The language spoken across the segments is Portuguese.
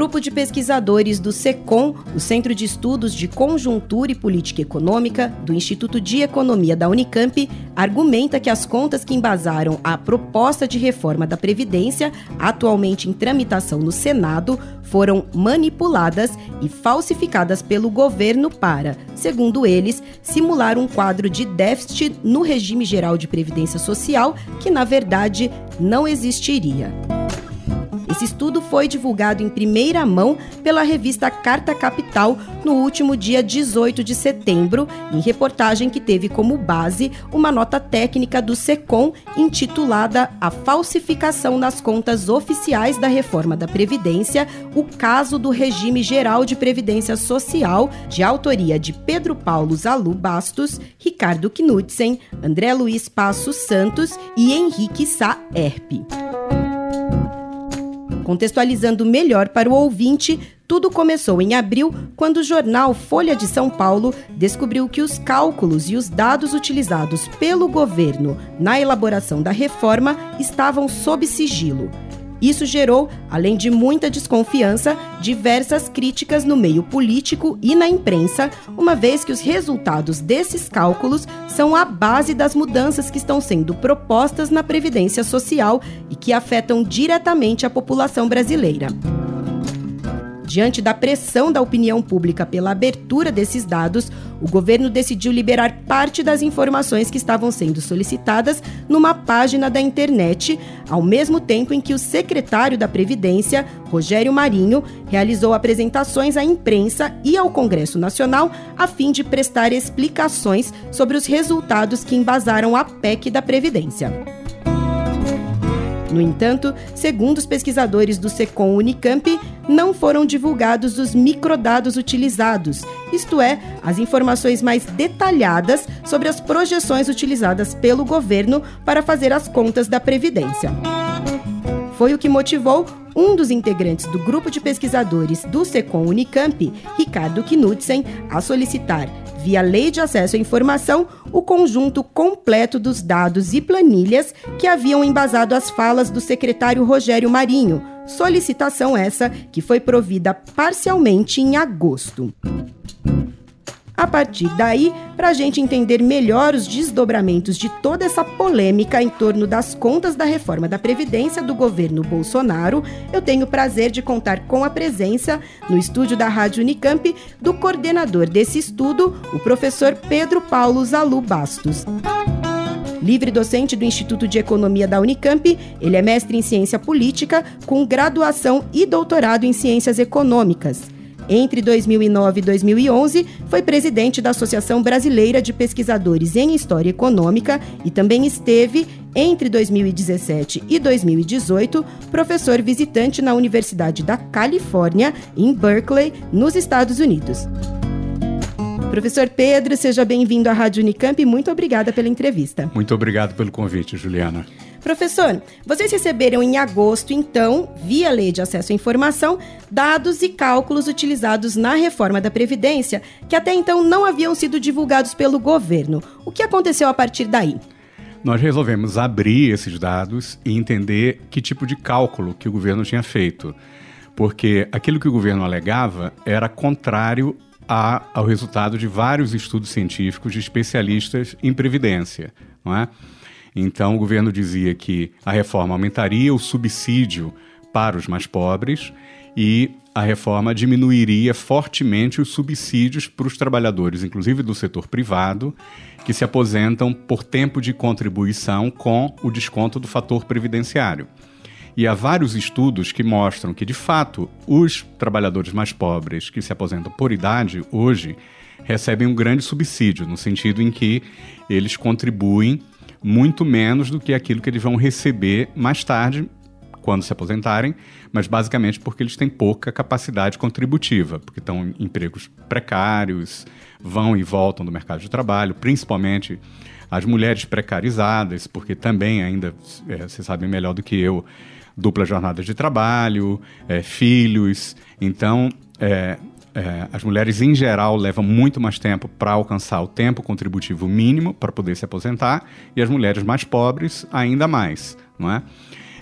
Grupo de pesquisadores do SECOM, o Centro de Estudos de Conjuntura e Política Econômica, do Instituto de Economia da Unicamp, argumenta que as contas que embasaram a proposta de reforma da Previdência, atualmente em tramitação no Senado, foram manipuladas e falsificadas pelo governo para, segundo eles, simular um quadro de déficit no regime geral de previdência social que, na verdade, não existiria. Esse estudo foi divulgado em primeira mão pela revista Carta Capital no último dia 18 de setembro, em reportagem que teve como base uma nota técnica do SECOM intitulada A Falsificação nas Contas Oficiais da Reforma da Previdência, o caso do Regime Geral de Previdência Social, de autoria de Pedro Paulo Zalu Bastos, Ricardo Knudsen, André Luiz Passos Santos e Henrique Sá Erpe. Contextualizando melhor para o ouvinte, tudo começou em abril, quando o jornal Folha de São Paulo descobriu que os cálculos e os dados utilizados pelo governo na elaboração da reforma estavam sob sigilo. Isso gerou, além de muita desconfiança, diversas críticas no meio político e na imprensa, uma vez que os resultados desses cálculos são a base das mudanças que estão sendo propostas na Previdência Social e que afetam diretamente a população brasileira. Diante da pressão da opinião pública pela abertura desses dados, o governo decidiu liberar parte das informações que estavam sendo solicitadas numa página da internet, ao mesmo tempo em que o secretário da Previdência, Rogério Marinho, realizou apresentações à imprensa e ao Congresso Nacional a fim de prestar explicações sobre os resultados que embasaram a PEC da Previdência. No entanto, segundo os pesquisadores do SECOM Unicamp, não foram divulgados os microdados utilizados, isto é, as informações mais detalhadas sobre as projeções utilizadas pelo governo para fazer as contas da Previdência. Foi o que motivou um dos integrantes do grupo de pesquisadores do SECOM Unicamp, Ricardo Knudsen, a solicitar via Lei de Acesso à Informação, o conjunto completo dos dados e planilhas que haviam embasado as falas do secretário Rogério Marinho. Solicitação essa que foi provida parcialmente em agosto. A partir daí, para a gente entender melhor os desdobramentos de toda essa polêmica em torno das contas da reforma da Previdência do governo Bolsonaro, eu tenho o prazer de contar com a presença, no estúdio da Rádio Unicamp, do coordenador desse estudo, o professor Pedro Paulo Zalu Bastos. Livre docente do Instituto de Economia da Unicamp, ele é mestre em ciência política, com graduação e doutorado em ciências econômicas. Entre 2009 e 2011, foi presidente da Associação Brasileira de Pesquisadores em História Econômica e também esteve, entre 2017 e 2018, professor visitante na Universidade da Califórnia, em Berkeley, nos Estados Unidos. Professor Pedro, seja bem-vindo à Rádio Unicamp e muito obrigada pela entrevista. Muito obrigado pelo convite, Juliana. Professor, vocês receberam em agosto, então, via Lei de Acesso à Informação, dados e cálculos utilizados na reforma da Previdência que até então não haviam sido divulgados pelo governo. O que aconteceu a partir daí? Nós resolvemos abrir esses dados e entender que tipo de cálculo que o governo tinha feito. Porque aquilo que o governo alegava era contrário ao resultado de vários estudos científicos de especialistas em previdência, não é? Então, o governo dizia que a reforma aumentaria o subsídio para os mais pobres e a reforma diminuiria fortemente os subsídios para os trabalhadores, inclusive do setor privado, que se aposentam por tempo de contribuição com o desconto do fator previdenciário. E há vários estudos que mostram que, de fato, os trabalhadores mais pobres que se aposentam por idade hoje recebem um grande subsídio, no sentido em que eles contribuem muito menos do que aquilo que eles vão receber mais tarde quando se aposentarem, mas basicamente porque eles têm pouca capacidade contributiva, porque estão em empregos precários, vão e voltam do mercado de trabalho, principalmente as mulheres precarizadas, porque também ainda, é, vocês sabem melhor do que eu, dupla jornada de trabalho, é, filhos. Então, é, é, as mulheres em geral levam muito mais tempo para alcançar o tempo contributivo mínimo para poder se aposentar e as mulheres mais pobres ainda mais, não é?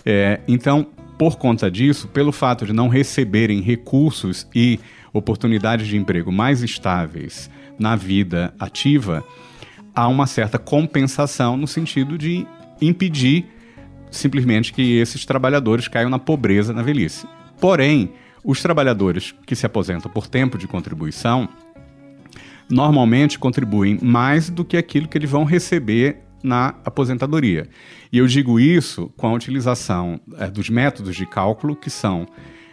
é? Então, por conta disso, pelo fato de não receberem recursos e oportunidades de emprego mais estáveis na vida ativa, há uma certa compensação no sentido de impedir simplesmente que esses trabalhadores caiam na pobreza na velhice. Porém, os trabalhadores que se aposentam por tempo de contribuição normalmente contribuem mais do que aquilo que eles vão receber na aposentadoria. E eu digo isso com a utilização é, dos métodos de cálculo que são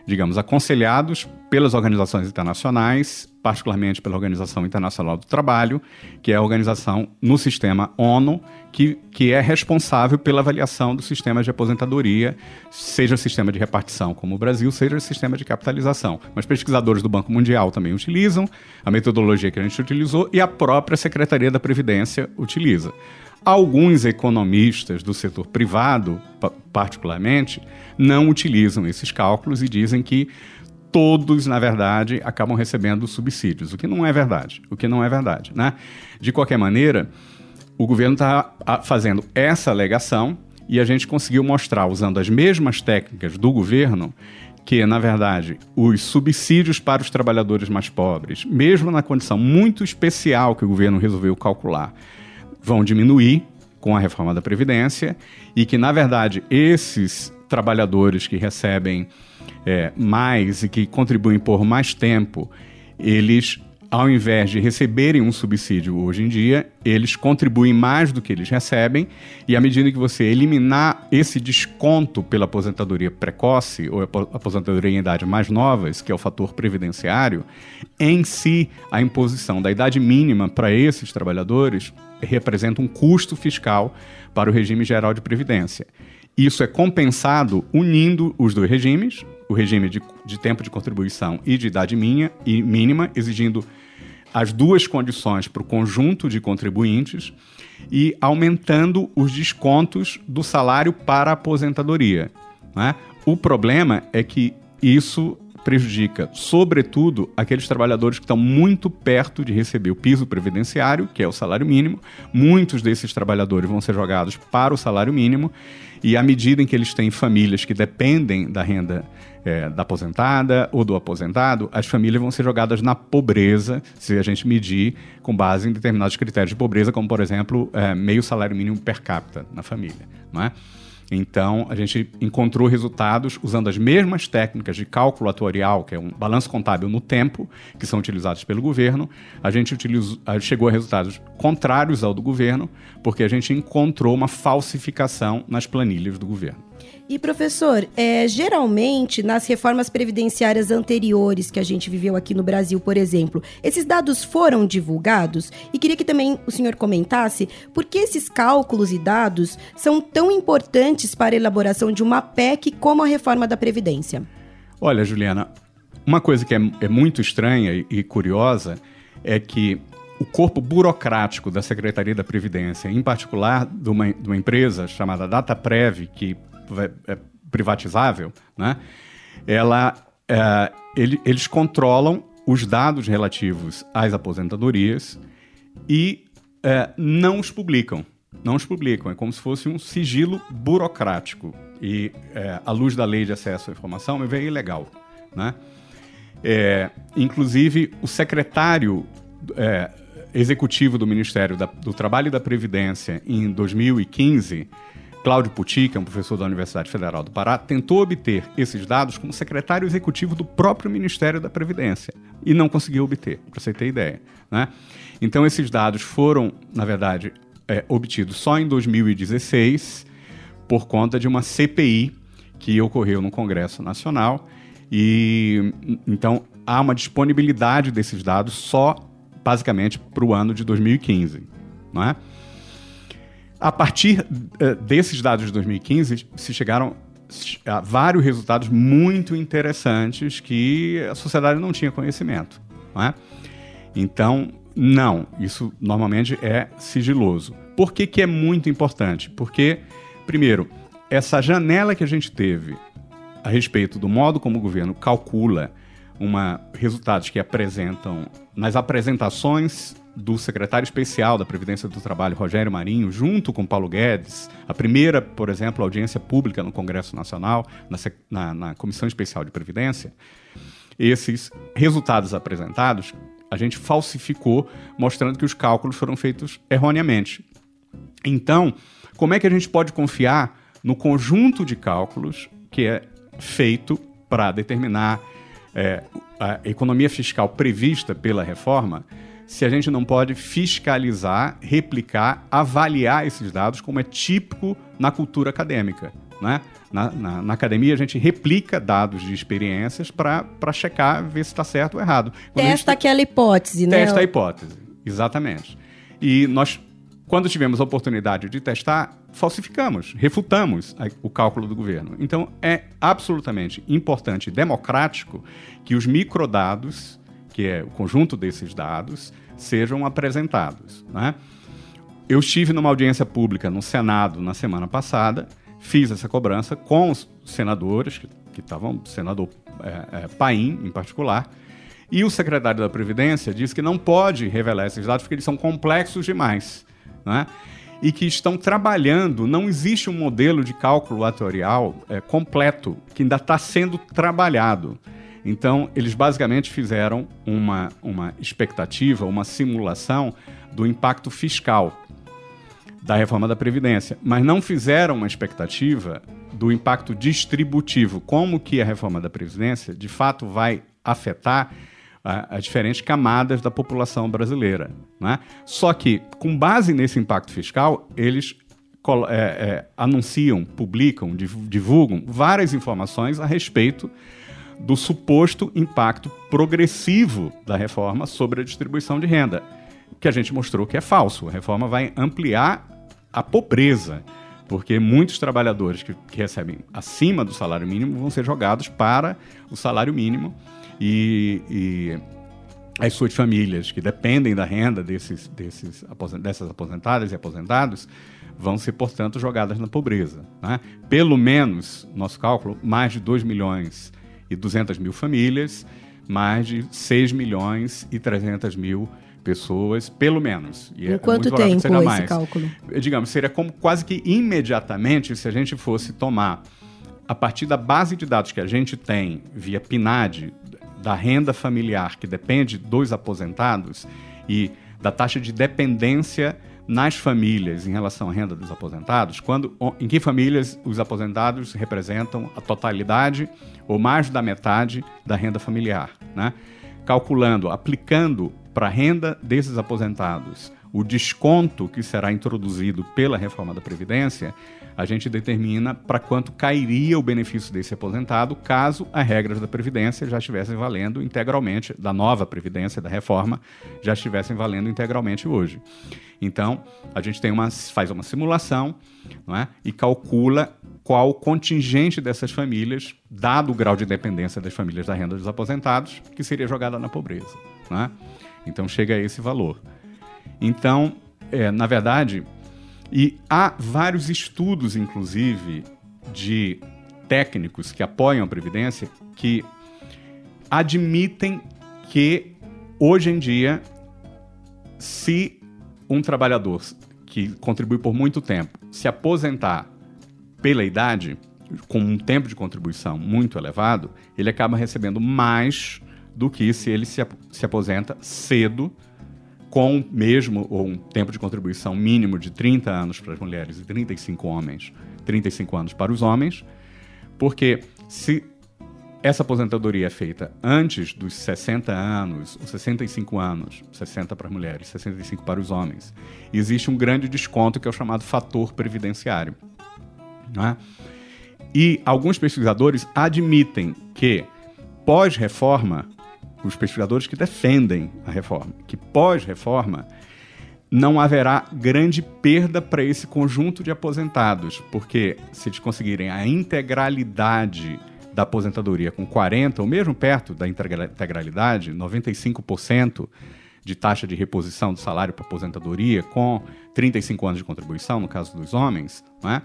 digamos, aconselhados pelas organizações internacionais, particularmente pela Organização Internacional do Trabalho, que é a organização no sistema ONU, que, que é responsável pela avaliação dos sistemas de aposentadoria, seja o sistema de repartição, como o Brasil, seja o sistema de capitalização. Mas pesquisadores do Banco Mundial também utilizam, a metodologia que a gente utilizou e a própria Secretaria da Previdência utiliza. Alguns economistas do setor privado, particularmente, não utilizam esses cálculos e dizem que todos, na verdade, acabam recebendo subsídios, o que não é verdade. O que não é verdade, né? De qualquer maneira, o governo está fazendo essa alegação e a gente conseguiu mostrar, usando as mesmas técnicas do governo, que, na verdade, os subsídios para os trabalhadores mais pobres, mesmo na condição muito especial que o governo resolveu calcular, vão diminuir com a reforma da Previdência e que, na verdade, esses trabalhadores que recebem é, mais e que contribuem por mais tempo, eles ao invés de receberem um subsídio hoje em dia, eles contribuem mais do que eles recebem, e à medida que você eliminar esse desconto pela aposentadoria precoce ou aposentadoria em idade mais novas, que é o fator previdenciário, em si a imposição da idade mínima para esses trabalhadores representa um custo fiscal para o regime geral de previdência. Isso é compensado unindo os dois regimes, o regime de, de tempo de contribuição e de idade minha, e mínima, exigindo as duas condições para o conjunto de contribuintes e aumentando os descontos do salário para a aposentadoria. Né? O problema é que isso prejudica, sobretudo, aqueles trabalhadores que estão muito perto de receber o piso previdenciário, que é o salário mínimo. Muitos desses trabalhadores vão ser jogados para o salário mínimo, e à medida em que eles têm famílias que dependem da renda é, da aposentada ou do aposentado, as famílias vão ser jogadas na pobreza, se a gente medir com base em determinados critérios de pobreza, como, por exemplo, é, meio salário mínimo per capita na família. Não é? Então, a gente encontrou resultados usando as mesmas técnicas de cálculo atuarial, que é um balanço contábil no tempo, que são utilizados pelo governo. A gente utilizou, chegou a resultados contrários ao do governo, porque a gente encontrou uma falsificação nas planilhas do governo. E professor, é, geralmente nas reformas previdenciárias anteriores que a gente viveu aqui no Brasil, por exemplo, esses dados foram divulgados? E queria que também o senhor comentasse por que esses cálculos e dados são tão importantes para a elaboração de uma PEC como a reforma da Previdência. Olha, Juliana, uma coisa que é, é muito estranha e, e curiosa é que o corpo burocrático da Secretaria da Previdência, em particular de uma, de uma empresa chamada DataPrev, que é privatizável, né? Ela, é, ele, eles controlam os dados relativos às aposentadorias e é, não os publicam. Não os publicam. É como se fosse um sigilo burocrático. E, é, à luz da lei de acesso à informação, é bem ilegal. Né? É, inclusive, o secretário é, executivo do Ministério da, do Trabalho e da Previdência, em 2015, Cláudio Pucci, que é um professor da Universidade Federal do Pará, tentou obter esses dados como secretário executivo do próprio Ministério da Previdência e não conseguiu obter, para você ter ideia. Né? Então, esses dados foram, na verdade, é, obtidos só em 2016 por conta de uma CPI que ocorreu no Congresso Nacional e então há uma disponibilidade desses dados só basicamente para o ano de 2015, não é? A partir uh, desses dados de 2015, se chegaram vários resultados muito interessantes que a sociedade não tinha conhecimento. Não é? Então, não, isso normalmente é sigiloso. Por que, que é muito importante? Porque, primeiro, essa janela que a gente teve a respeito do modo como o governo calcula uma, resultados que apresentam nas apresentações do secretário especial da Previdência do Trabalho, Rogério Marinho, junto com Paulo Guedes, a primeira, por exemplo, audiência pública no Congresso Nacional, na, na, na Comissão Especial de Previdência, esses resultados apresentados, a gente falsificou, mostrando que os cálculos foram feitos erroneamente. Então, como é que a gente pode confiar no conjunto de cálculos que é feito para determinar é, a economia fiscal prevista pela reforma, se a gente não pode fiscalizar, replicar, avaliar esses dados, como é típico na cultura acadêmica. Né? Na, na, na academia, a gente replica dados de experiências para checar, ver se está certo ou errado. Quando testa gente, aquela hipótese, né? Testa a hipótese, exatamente. E nós, quando tivemos a oportunidade de testar, falsificamos, refutamos o cálculo do governo. Então, é absolutamente importante e democrático que os microdados que é o conjunto desses dados, sejam apresentados. Né? Eu estive numa audiência pública no Senado na semana passada, fiz essa cobrança com os senadores, que estavam, senador é, é, Paim, em particular, e o secretário da Previdência disse que não pode revelar esses dados porque eles são complexos demais. Né? E que estão trabalhando, não existe um modelo de cálculo atorial é, completo, que ainda está sendo trabalhado. Então, eles basicamente fizeram uma, uma expectativa, uma simulação do impacto fiscal da reforma da Previdência, mas não fizeram uma expectativa do impacto distributivo, como que a reforma da Previdência de fato vai afetar as diferentes camadas da população brasileira. Né? Só que, com base nesse impacto fiscal, eles é, é, anunciam, publicam, divulgam várias informações a respeito do suposto impacto progressivo da reforma sobre a distribuição de renda, que a gente mostrou que é falso. A reforma vai ampliar a pobreza, porque muitos trabalhadores que, que recebem acima do salário mínimo vão ser jogados para o salário mínimo e, e as suas famílias que dependem da renda desses, desses, dessas aposentadas e aposentados vão ser, portanto, jogadas na pobreza. Né? Pelo menos, nosso cálculo, mais de 2 milhões e 200 mil famílias, mais de 6 milhões e 300 mil pessoas, pelo menos. E em é quanto tempo esse mais. cálculo? Digamos, seria como quase que imediatamente se a gente fosse tomar a partir da base de dados que a gente tem via PNAD, da renda familiar que depende dos aposentados e da taxa de dependência nas famílias em relação à renda dos aposentados, quando, em que famílias os aposentados representam a totalidade ou mais da metade da renda familiar. Né? Calculando, aplicando para a renda desses aposentados o desconto que será introduzido pela reforma da Previdência, a gente determina para quanto cairia o benefício desse aposentado caso as regras da Previdência já estivessem valendo integralmente, da nova Previdência, da reforma, já estivessem valendo integralmente hoje. Então, a gente tem uma, faz uma simulação não é? e calcula qual o contingente dessas famílias, dado o grau de dependência das famílias da renda dos aposentados, que seria jogada na pobreza. Não é? Então, chega a esse valor. Então, é, na verdade, e há vários estudos, inclusive, de técnicos que apoiam a Previdência que admitem que, hoje em dia, se um trabalhador que contribui por muito tempo se aposentar pela idade, com um tempo de contribuição muito elevado, ele acaba recebendo mais do que se ele se, se aposenta cedo, com mesmo ou um tempo de contribuição mínimo de 30 anos para as mulheres e 35 homens, 35 anos para os homens, porque se essa aposentadoria é feita antes dos 60 anos, ou 65 anos, 60 para as mulheres, 65 para os homens, existe um grande desconto que é o chamado fator previdenciário. Né? E alguns pesquisadores admitem que, pós-reforma, os pesquisadores que defendem a reforma, que pós-reforma, não haverá grande perda para esse conjunto de aposentados, porque se eles conseguirem a integralidade da aposentadoria com 40 ou mesmo perto da integralidade, 95% de taxa de reposição do salário para aposentadoria com 35 anos de contribuição, no caso dos homens, não, é?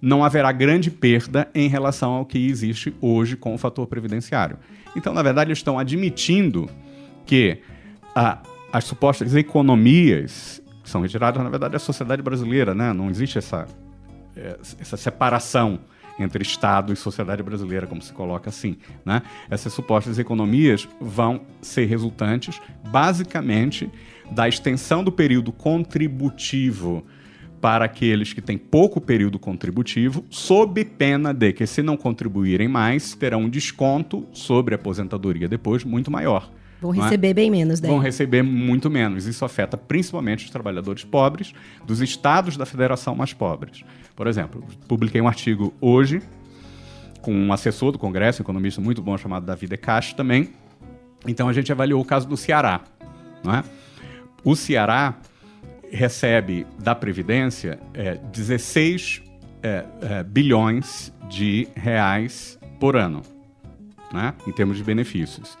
não haverá grande perda em relação ao que existe hoje com o fator previdenciário. Então, na verdade, eles estão admitindo que a, as supostas economias são retiradas, na verdade, da sociedade brasileira, né? não existe essa, é, essa separação entre Estado e sociedade brasileira, como se coloca assim. Né? Essas supostas economias vão ser resultantes, basicamente, da extensão do período contributivo para aqueles que têm pouco período contributivo, sob pena de que, se não contribuírem mais, terão um desconto sobre a aposentadoria depois muito maior. Vão é? receber é? bem menos, daí. Vão receber muito menos. Isso afeta principalmente os trabalhadores pobres dos estados da federação mais pobres. Por exemplo, publiquei um artigo hoje com um assessor do Congresso, um economista muito bom chamado Davi De também. Então a gente avaliou o caso do Ceará. É? O Ceará recebe da Previdência é, 16 é, é, bilhões de reais por ano, né, em termos de benefícios.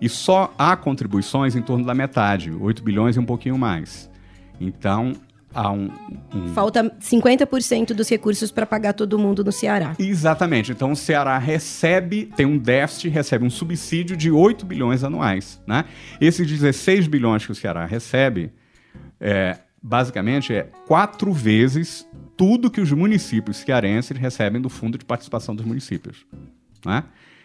E só há contribuições em torno da metade, 8 bilhões e um pouquinho mais. Então, há um. um... Falta 50% dos recursos para pagar todo mundo no Ceará. Exatamente. Então, o Ceará recebe, tem um déficit, recebe um subsídio de 8 bilhões anuais. Né? Esses 16 bilhões que o Ceará recebe, é, basicamente, é quatro vezes tudo que os municípios cearenses recebem do Fundo de Participação dos Municípios. Né?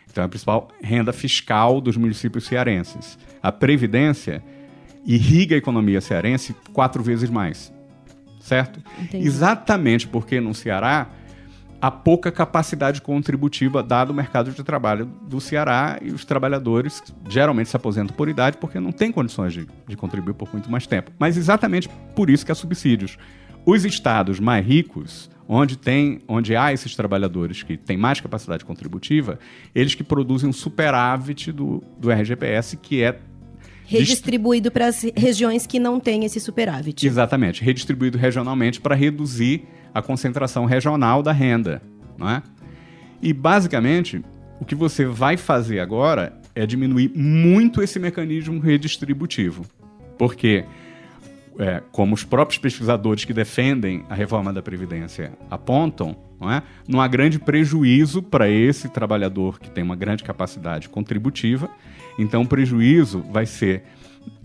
Então, é a principal renda fiscal dos municípios cearenses. A Previdência irriga a economia cearense quatro vezes mais. Certo? Entendi. Exatamente porque no Ceará há pouca capacidade contributiva dado o mercado de trabalho do Ceará e os trabalhadores geralmente se aposentam por idade porque não têm condições de, de contribuir por muito mais tempo. Mas exatamente por isso que há subsídios. Os estados mais ricos onde tem, onde há esses trabalhadores que têm mais capacidade contributiva, eles que produzem um superávit do, do RGPS, que é redistribuído para as regiões que não têm esse superávit. Exatamente, redistribuído regionalmente para reduzir a concentração regional da renda, não é? E basicamente, o que você vai fazer agora é diminuir muito esse mecanismo redistributivo. Porque é, como os próprios pesquisadores que defendem a reforma da Previdência apontam, não, é? não há grande prejuízo para esse trabalhador que tem uma grande capacidade contributiva. Então, o prejuízo vai ser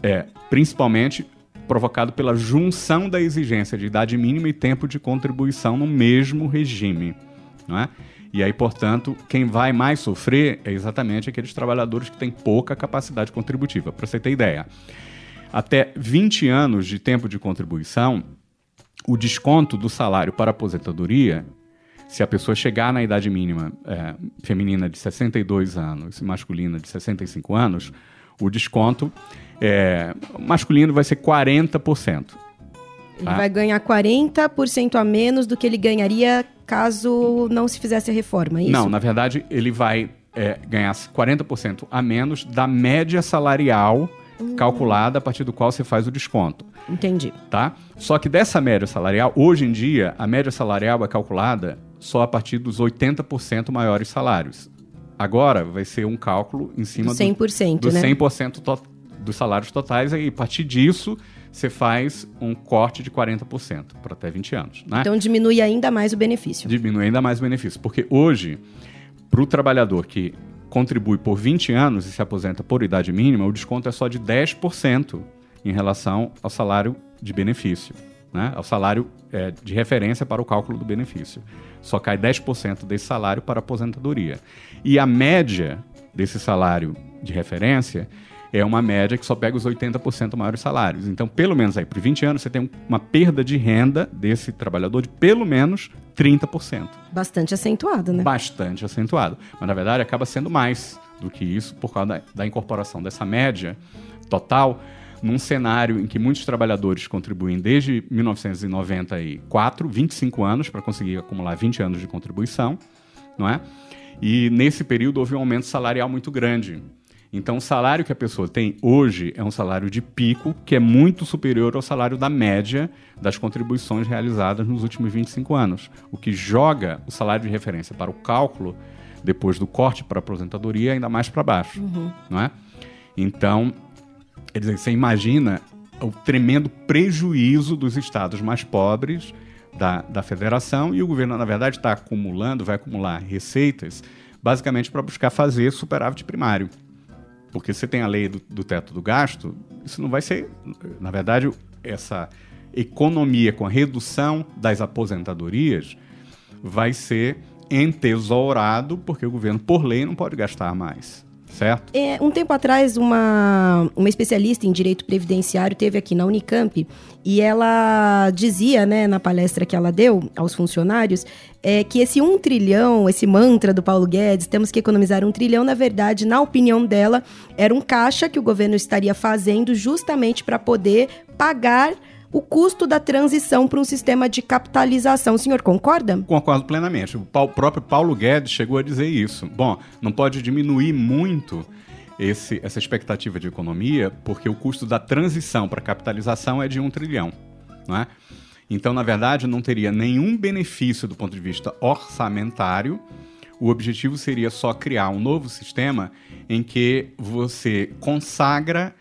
é, principalmente provocado pela junção da exigência de idade mínima e tempo de contribuição no mesmo regime. Não é? E aí, portanto, quem vai mais sofrer é exatamente aqueles trabalhadores que têm pouca capacidade contributiva. Para você ter ideia, até 20 anos de tempo de contribuição, o desconto do salário para aposentadoria, se a pessoa chegar na idade mínima é, feminina de 62 anos e masculina de 65 anos, o desconto é, masculino vai ser 40%. Ele tá? vai ganhar 40% a menos do que ele ganharia caso não se fizesse a reforma, é isso? Não, na verdade, ele vai é, ganhar 40% a menos da média salarial Uhum. calculada a partir do qual você faz o desconto. Entendi. Tá? Só que dessa média salarial, hoje em dia, a média salarial é calculada só a partir dos 80% maiores salários. Agora vai ser um cálculo em cima do 100%, do, do né? 100% to, dos salários totais e a partir disso você faz um corte de 40% para até 20 anos. Né? Então diminui ainda mais o benefício. Diminui ainda mais o benefício, porque hoje, para o trabalhador que contribui por 20 anos e se aposenta por idade mínima, o desconto é só de 10% em relação ao salário de benefício, né? ao salário é, de referência para o cálculo do benefício. Só cai 10% desse salário para a aposentadoria. E a média desse salário de referência é uma média que só pega os 80% maiores salários. Então, pelo menos aí, por 20 anos, você tem uma perda de renda desse trabalhador de pelo menos 30%. Bastante acentuado, né? Bastante acentuado. Mas, na verdade, acaba sendo mais do que isso por causa da, da incorporação dessa média total num cenário em que muitos trabalhadores contribuem desde 1994, 25 anos, para conseguir acumular 20 anos de contribuição, não é? E nesse período houve um aumento salarial muito grande. Então, o salário que a pessoa tem hoje é um salário de pico, que é muito superior ao salário da média das contribuições realizadas nos últimos 25 anos, o que joga o salário de referência para o cálculo, depois do corte para a aposentadoria, ainda mais para baixo. Uhum. Não é? Então, quer dizer, você imagina o tremendo prejuízo dos estados mais pobres da, da federação e o governo, na verdade, está acumulando, vai acumular receitas basicamente para buscar fazer superávit primário. Porque você tem a lei do, do teto do gasto, isso não vai ser. Na verdade, essa economia com a redução das aposentadorias vai ser entesourado, porque o governo, por lei, não pode gastar mais certo? É, um tempo atrás, uma, uma especialista em direito previdenciário teve aqui na Unicamp e ela dizia, né, na palestra que ela deu aos funcionários, é, que esse um trilhão, esse mantra do Paulo Guedes, temos que economizar um trilhão, na verdade, na opinião dela, era um caixa que o governo estaria fazendo justamente para poder pagar o custo da transição para um sistema de capitalização. O senhor concorda? Concordo plenamente. O próprio Paulo Guedes chegou a dizer isso. Bom, não pode diminuir muito esse, essa expectativa de economia, porque o custo da transição para capitalização é de um trilhão. Não é? Então, na verdade, não teria nenhum benefício do ponto de vista orçamentário. O objetivo seria só criar um novo sistema em que você consagra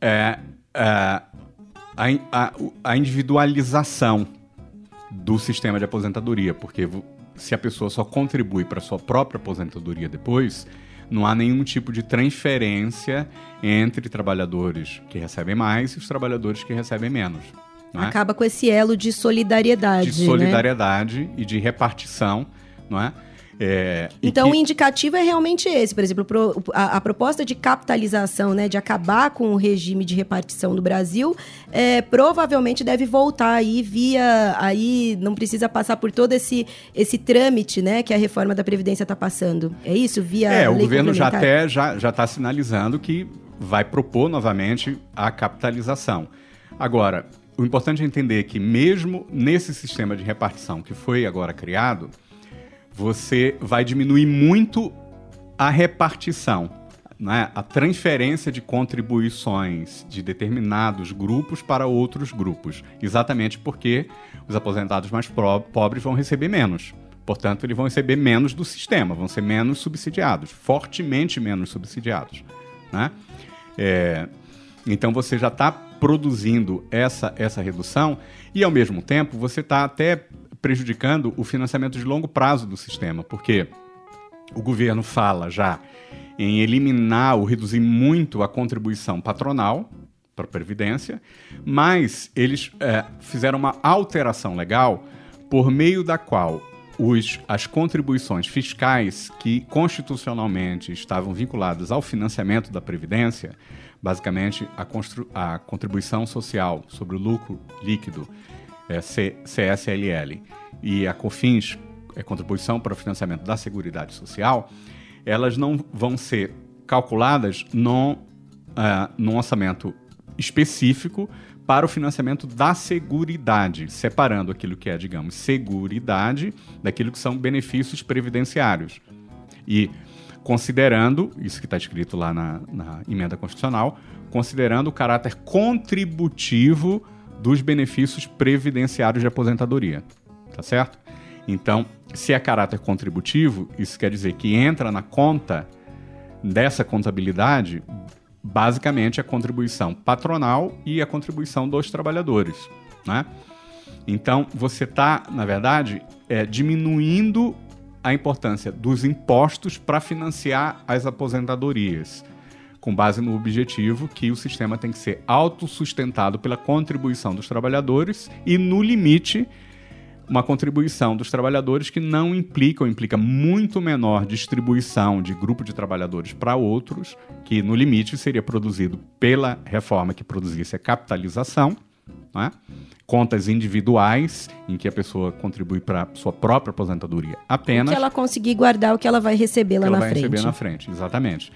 é, é, a, a, a individualização do sistema de aposentadoria, porque se a pessoa só contribui para sua própria aposentadoria depois, não há nenhum tipo de transferência entre trabalhadores que recebem mais e os trabalhadores que recebem menos. É? Acaba com esse elo de solidariedade. De solidariedade né? e de repartição, não é? É, então, que... o indicativo é realmente esse. Por exemplo, a, a, proposta de capitalização, né, de acabar com o regime de repartição do Brasil, é, provavelmente deve voltar aí via. Aí não precisa passar por todo esse, esse trâmite né, que a reforma da Previdência está passando. É isso? Via. É, o governo já até já está sinalizando que vai propor novamente a capitalização. Agora, o importante é entender que, mesmo nesse sistema de repartição que foi agora criado, você vai diminuir muito a repartição, né? a transferência de contribuições de determinados grupos para outros grupos, exatamente porque os aposentados mais pobres vão receber menos. Portanto, eles vão receber menos do sistema, vão ser menos subsidiados, fortemente menos subsidiados. Né? É, então, você já está produzindo essa, essa redução e, ao mesmo tempo, você está até prejudicando o financiamento de longo prazo do sistema, porque o governo fala já em eliminar ou reduzir muito a contribuição patronal para a Previdência, mas eles é, fizeram uma alteração legal por meio da qual os, as contribuições fiscais que constitucionalmente estavam vinculadas ao financiamento da Previdência, basicamente a, a contribuição social sobre o lucro líquido é, CSLL, e a COFINS, é, Contribuição para o Financiamento da Seguridade Social, elas não vão ser calculadas no, uh, num orçamento específico para o financiamento da seguridade, separando aquilo que é, digamos, seguridade daquilo que são benefícios previdenciários. E considerando, isso que está escrito lá na, na emenda constitucional, considerando o caráter contributivo dos benefícios previdenciários de aposentadoria. Tá certo? Então, se é caráter contributivo, isso quer dizer que entra na conta dessa contabilidade basicamente a contribuição patronal e a contribuição dos trabalhadores. Né? Então, você está, na verdade, é, diminuindo a importância dos impostos para financiar as aposentadorias com base no objetivo que o sistema tem que ser autossustentado pela contribuição dos trabalhadores e, no limite, uma contribuição dos trabalhadores que não implica ou implica muito menor distribuição de grupo de trabalhadores para outros, que no limite seria produzido pela reforma que produzisse a capitalização, né? contas individuais em que a pessoa contribui para sua própria aposentadoria apenas. Que ela conseguir guardar o que ela vai receber lá na frente. Ela vai receber na frente, exatamente.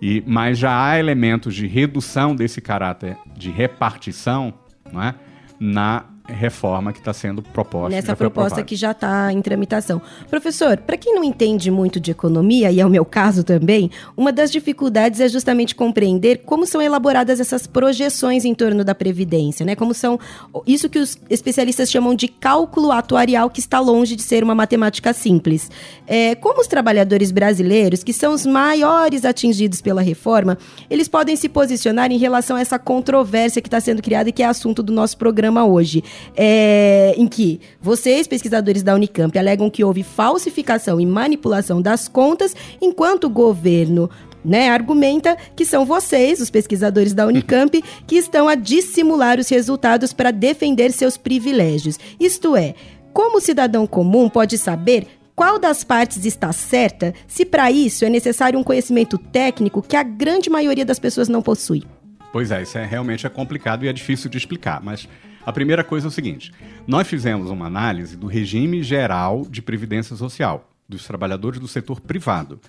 E, mas já há elementos de redução desse caráter de repartição não é? na reforma que está sendo proposta. Nessa proposta que já está em tramitação. Professor, para quem não entende muito de economia, e é o meu caso também, uma das dificuldades é justamente compreender como são elaboradas essas projeções em torno da Previdência, né? Como são isso que os especialistas chamam de cálculo atuarial, que está longe de ser uma matemática simples. É, como os trabalhadores brasileiros, que são os maiores atingidos pela reforma, eles podem se posicionar em relação a essa controvérsia que está sendo criada e que é assunto do nosso programa hoje é, em que vocês, pesquisadores da Unicamp, alegam que houve falsificação e manipulação das contas, enquanto o governo né, argumenta que são vocês, os pesquisadores da Unicamp, que estão a dissimular os resultados para defender seus privilégios. Isto é, como o cidadão comum pode saber qual das partes está certa se para isso é necessário um conhecimento técnico que a grande maioria das pessoas não possui? Pois é, isso é realmente é complicado e é difícil de explicar, mas a primeira coisa é o seguinte: nós fizemos uma análise do regime geral de previdência social dos trabalhadores do setor privado.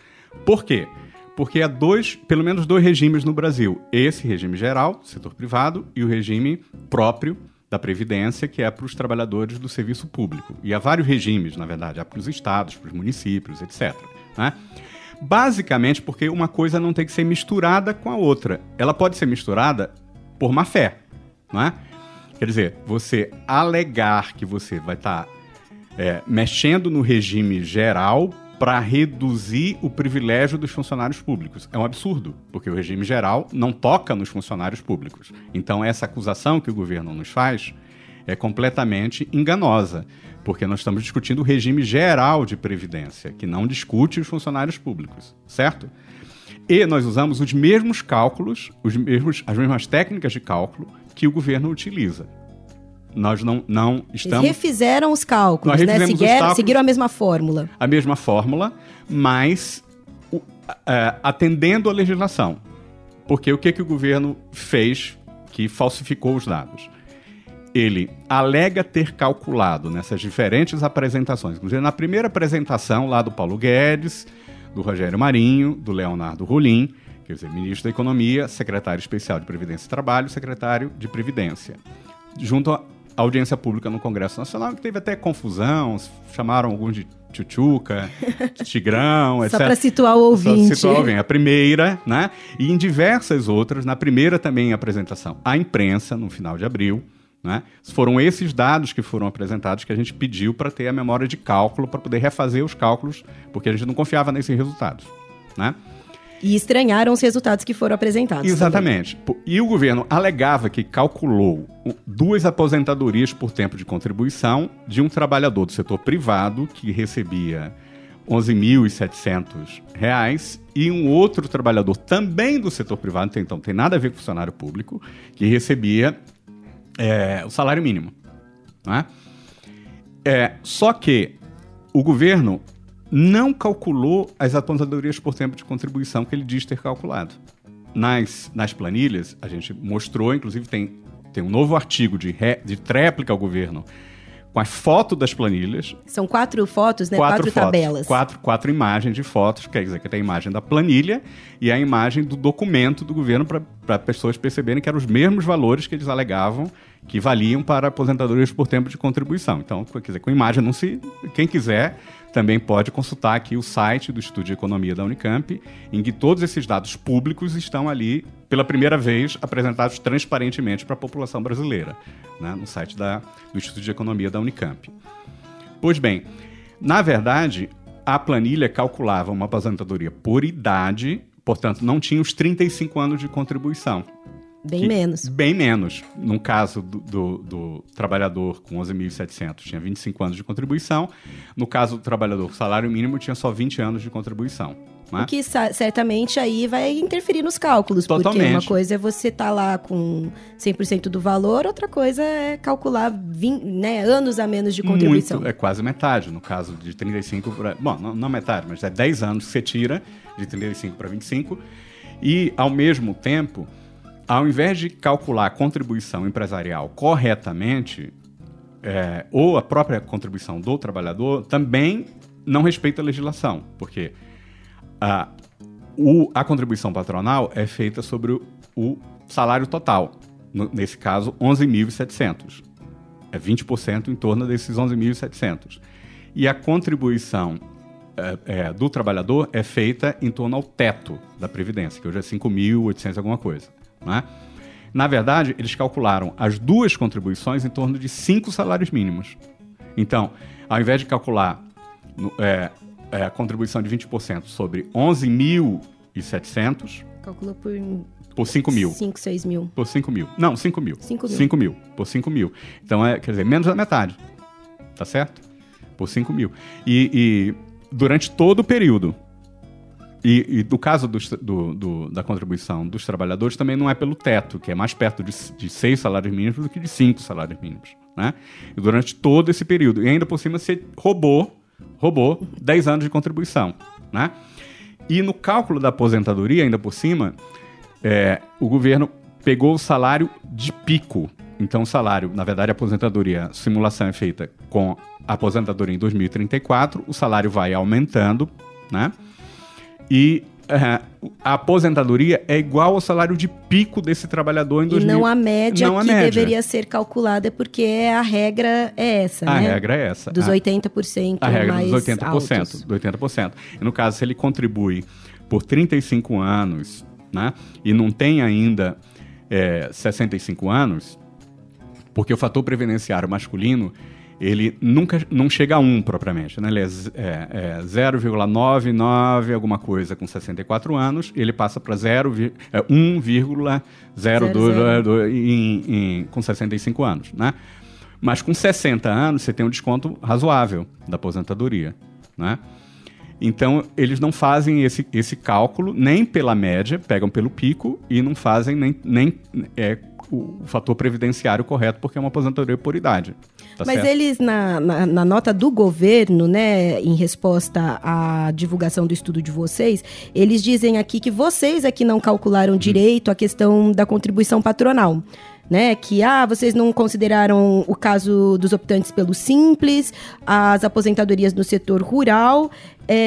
Por quê? Porque há dois, pelo menos dois regimes no Brasil: esse regime geral, setor privado, e o regime próprio da Previdência, que é para os trabalhadores do serviço público. E há vários regimes, na verdade, há para os estados, para os municípios, etc. Né? Basicamente porque uma coisa não tem que ser misturada com a outra. Ela pode ser misturada por má fé. Não é? Quer dizer, você alegar que você vai estar tá, é, mexendo no regime geral para reduzir o privilégio dos funcionários públicos. É um absurdo, porque o regime geral não toca nos funcionários públicos. Então, essa acusação que o governo nos faz é completamente enganosa, porque nós estamos discutindo o regime geral de previdência, que não discute os funcionários públicos, certo? E nós usamos os mesmos cálculos, os mesmos, as mesmas técnicas de cálculo que o governo utiliza. Nós não, não estamos. Eles refizeram os cálculos, né? Seguiram, cálculos, seguiram a mesma fórmula. A mesma fórmula, mas uh, atendendo à legislação. Porque o que, que o governo fez que falsificou os dados? Ele alega ter calculado nessas diferentes apresentações, inclusive na primeira apresentação lá do Paulo Guedes, do Rogério Marinho, do Leonardo Rolim, quer dizer, ministro da Economia, secretário especial de Previdência e Trabalho, secretário de Previdência, junto à audiência pública no Congresso Nacional, que teve até confusão, chamaram alguns de tchutchuca, tigrão, etc. Só para situar o ouvinte. Só situar o ouvinte. A primeira, né? E em diversas outras, na primeira também apresentação à imprensa, no final de abril, né? Foram esses dados que foram apresentados que a gente pediu para ter a memória de cálculo, para poder refazer os cálculos, porque a gente não confiava nesses resultados. Né? E estranharam os resultados que foram apresentados. Exatamente. Também. E o governo alegava que calculou duas aposentadorias por tempo de contribuição de um trabalhador do setor privado que recebia R$ 11.700 e um outro trabalhador também do setor privado, então tem nada a ver com funcionário público, que recebia é, o salário mínimo. Né? É, só que o governo não calculou as aposentadorias por tempo de contribuição que ele diz ter calculado. Nas, nas planilhas, a gente mostrou, inclusive tem, tem um novo artigo de, ré, de tréplica ao governo com a foto das planilhas. São quatro fotos, né? Quatro, quatro fotos, tabelas. Quatro, quatro imagens de fotos, quer dizer que tem a imagem da planilha e a imagem do documento do governo para pessoas perceberem que eram os mesmos valores que eles alegavam que valiam para aposentadorias por tempo de contribuição. Então, quer dizer, com imagem não se. Quem quiser também pode consultar aqui o site do Estudo de Economia da Unicamp, em que todos esses dados públicos estão ali, pela primeira vez, apresentados transparentemente para a população brasileira, né, no site da, do Instituto de Economia da Unicamp. Pois bem, na verdade, a planilha calculava uma aposentadoria por idade, portanto, não tinha os 35 anos de contribuição. Bem que, menos. Bem menos. No caso do, do, do trabalhador com 11.700, tinha 25 anos de contribuição. No caso do trabalhador com salário mínimo, tinha só 20 anos de contribuição. Né? O que certamente aí vai interferir nos cálculos, Totalmente. porque uma coisa é você estar tá lá com 100% do valor, outra coisa é calcular 20, né, anos a menos de contribuição. Muito, é quase metade, no caso de 35 para... Bom, não, não metade, mas é 10 anos que você tira de 35 para 25, e, ao mesmo tempo ao invés de calcular a contribuição empresarial corretamente, é, ou a própria contribuição do trabalhador, também não respeita a legislação, porque a, o, a contribuição patronal é feita sobre o, o salário total, no, nesse caso, 11.700. É 20% em torno desses 11.700. E a contribuição é, é, do trabalhador é feita em torno ao teto da Previdência, que hoje é 5.800 alguma coisa. Né? Na verdade, eles calcularam as duas contribuições em torno de cinco salários mínimos. Então, ao invés de calcular é, é, a contribuição de 20% sobre 11.700... Calculou por... Por 5 mil. 5, 6 mil. Por 5 mil. Não, 5 mil. 5 mil. 5 mil. Por 5 mil. Então, é, quer dizer, menos da metade. Tá certo? Por 5 mil. E, e durante todo o período. E, e do caso do, do, da contribuição dos trabalhadores também não é pelo teto, que é mais perto de, de seis salários mínimos do que de cinco salários mínimos. Né? E durante todo esse período. E ainda por cima você roubou, roubou 10 anos de contribuição. Né? E no cálculo da aposentadoria, ainda por cima, é, o governo pegou o salário de pico. Então, o salário, na verdade, a aposentadoria, a simulação é feita com a aposentadoria em 2034, o salário vai aumentando, né? E é, a aposentadoria é igual ao salário de pico desse trabalhador em 2000. E não a média não que a média. deveria ser calculada, porque a regra é essa, A né? regra é essa. Dos a, 80% a regra mais dos 80%, altos. do 80%. E no caso, se ele contribui por 35 anos, né? E não tem ainda é, 65 anos, porque o fator previdenciário masculino ele nunca não chega a 1 propriamente, né? Ele é, é, é 0,99 alguma coisa com 64 anos, ele passa para 0, vi- é 1,02 em, em, com 65 anos, né? Mas com 60 anos você tem um desconto razoável da aposentadoria, né? Então, eles não fazem esse, esse cálculo nem pela média, pegam pelo pico e não fazem nem, nem é, o, o fator previdenciário correto, porque é uma aposentadoria por idade. Tá Mas certo? eles, na, na, na nota do governo, né, em resposta à divulgação do estudo de vocês, eles dizem aqui que vocês aqui não calcularam Hum. direito a questão da contribuição patronal. Né, que ah, vocês não consideraram o caso dos optantes pelo simples, as aposentadorias no setor rural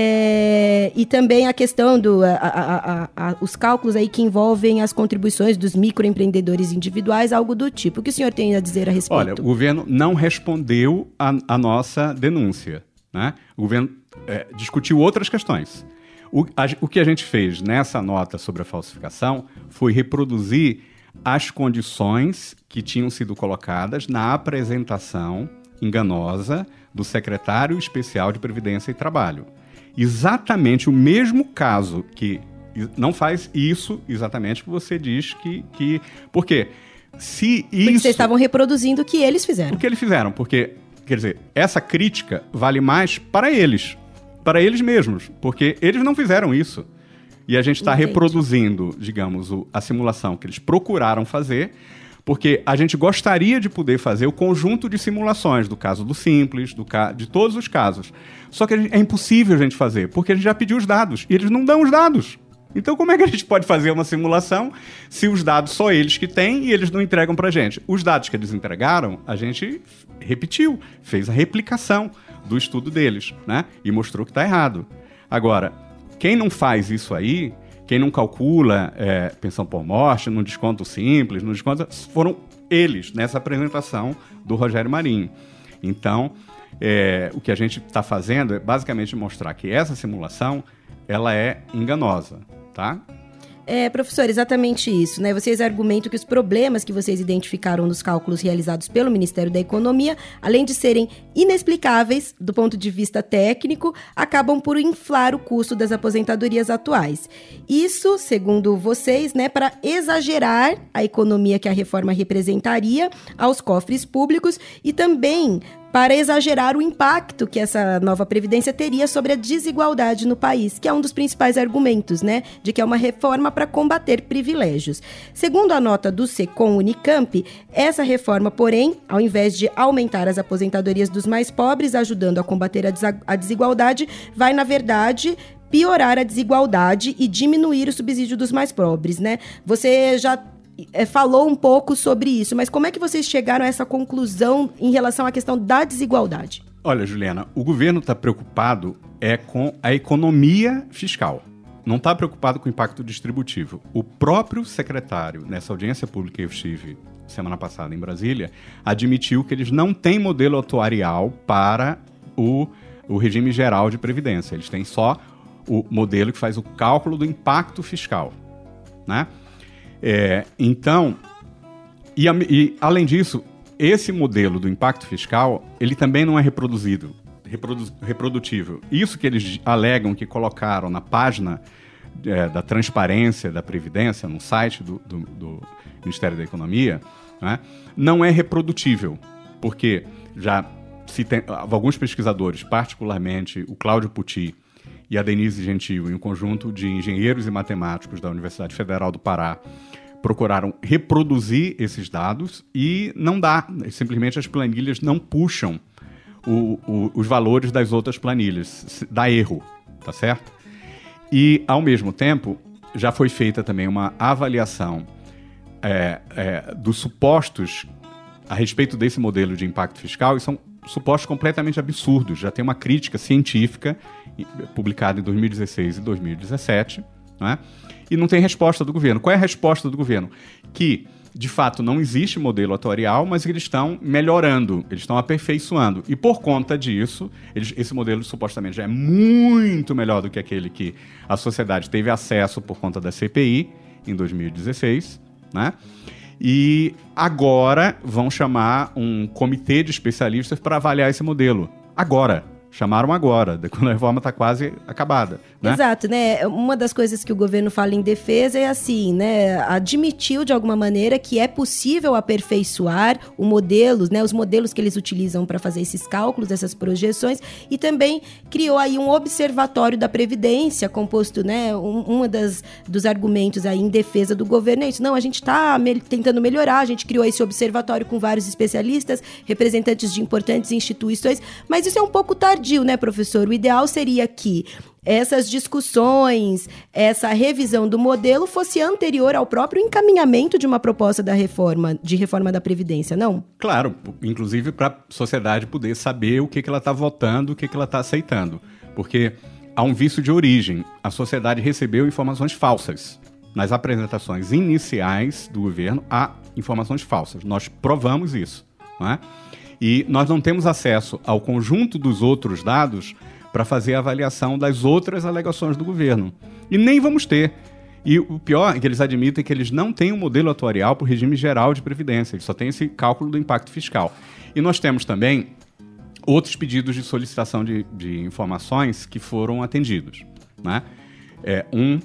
é, e também a questão do a- a- a- a- os cálculos aí que envolvem as contribuições dos microempreendedores individuais, algo do tipo. O que o senhor tem a dizer a respeito? Olha, o governo não respondeu a nossa denúncia. Né? O governo é, discutiu outras questões. O, a- o que a gente fez nessa nota sobre a falsificação foi reproduzir as condições que tinham sido colocadas na apresentação enganosa do secretário especial de Previdência e Trabalho. Exatamente o mesmo caso que não faz isso exatamente que você diz que. que por quê? Se Porque isso. vocês estavam reproduzindo o que eles fizeram. O que eles fizeram? Porque, quer dizer, essa crítica vale mais para eles, para eles mesmos, porque eles não fizeram isso. E a gente está reproduzindo, digamos, o- a simulação que eles procuraram fazer, porque a gente gostaria de poder fazer o conjunto de simulações do caso do Simples, do ca de todos os casos. Só que a gente- é impossível a gente fazer, porque a gente já pediu os dados e eles não dão os dados. Então, como é que a gente pode fazer uma simulação se os dados só eles que têm e eles não entregam para gente? Os dados que eles entregaram, a gente repetiu, fez a replicação do estudo deles, né? E mostrou que está errado. Agora, quem não faz isso aí, quem não calcula é, pensão por morte, no desconto simples, no desconto, foram eles nessa apresentação do Rogério Marinho. Então, é, o que a gente está fazendo é basicamente mostrar que essa simulação ela é enganosa, tá? É, professor, exatamente isso, né? Vocês argumentam que os problemas que vocês identificaram nos cálculos realizados pelo Ministério da Economia, além de serem inexplicáveis do ponto de vista técnico, acabam por inflar o custo das aposentadorias atuais. Isso, segundo vocês, né, para exagerar a economia que a reforma representaria aos cofres públicos e também para exagerar o impacto que essa nova previdência teria sobre a desigualdade no país, que é um dos principais argumentos, né, de que é uma reforma para combater privilégios. Segundo a nota do Secom Unicamp, essa reforma, porém, ao invés de aumentar as aposentadorias dos mais pobres, ajudando a combater a, desigualdade, vai na verdade piorar a desigualdade e diminuir o subsídio dos mais pobres, né? Você já é, falou um pouco sobre isso, mas como é que vocês chegaram a essa conclusão em relação à questão da desigualdade? Olha, Juliana, o governo está preocupado é com a economia fiscal. Não está preocupado com o impacto distributivo. O próprio secretário, nessa audiência pública que eu estive semana passada em Brasília, admitiu que eles não têm modelo atuarial para o, o regime geral de previdência. Eles têm só o modelo que faz o cálculo do impacto fiscal. Né? É, então, e, e, além disso, esse modelo do impacto fiscal, ele também não é reproduzido, reprodu, reprodutível. Isso que eles alegam que colocaram na página é, da transparência da Previdência, no site do, do, do Ministério da Economia, né, não é reprodutível, porque já se tem, alguns pesquisadores, particularmente o Cláudio Pucci e a Denise Gentil, e um conjunto de engenheiros e matemáticos da Universidade Federal do Pará, procuraram reproduzir esses dados e não dá. Simplesmente as planilhas não puxam o, o, os valores das outras planilhas. Dá erro, tá certo? E, ao mesmo tempo, já foi feita também uma avaliação é, é, dos supostos a respeito desse modelo de impacto fiscal e são supostos completamente absurdos. Já tem uma crítica científica publicada em 2016 e 2017, né? e não tem resposta do governo. Qual é a resposta do governo? Que, de fato, não existe modelo atuarial, mas eles estão melhorando, eles estão aperfeiçoando. E por conta disso, eles, esse modelo supostamente já é muito melhor do que aquele que a sociedade teve acesso por conta da CPI em 2016, né? E agora vão chamar um comitê de especialistas para avaliar esse modelo. Agora. Chamaram agora, quando a reforma está quase acabada. Né? Exato, né? Uma das coisas que o governo fala em defesa é assim, né? Admitiu de alguma maneira que é possível aperfeiçoar o modelo, né? Os modelos que eles utilizam para fazer esses cálculos, essas projeções, e também criou aí um observatório da previdência composto, né? Um, das dos argumentos aí em defesa do governo é isso. Não, a gente está me tentando melhorar. A gente criou esse observatório com vários especialistas, representantes de importantes instituições, mas isso é um pouco tardio tardio, né, professor? O ideal seria que essas discussões, essa revisão do modelo fosse anterior ao próprio encaminhamento de uma proposta da reforma, de reforma da Previdência, não? Claro, inclusive para a sociedade poder saber o que, que ela está votando, o que, que ela está aceitando. Porque há um vício de origem. A sociedade recebeu informações falsas. Nas apresentações iniciais do governo, há informações falsas. Nós provamos isso. Não é? E nós não temos acesso ao conjunto dos outros dados para fazer a avaliação das outras alegações do governo. E nem vamos ter. E o pior é que eles admitem que eles não têm um modelo atuarial para o regime geral de previdência, eles só têm esse cálculo do impacto fiscal. E nós temos também outros pedidos de solicitação de, de informações que foram atendidos. Né? É, um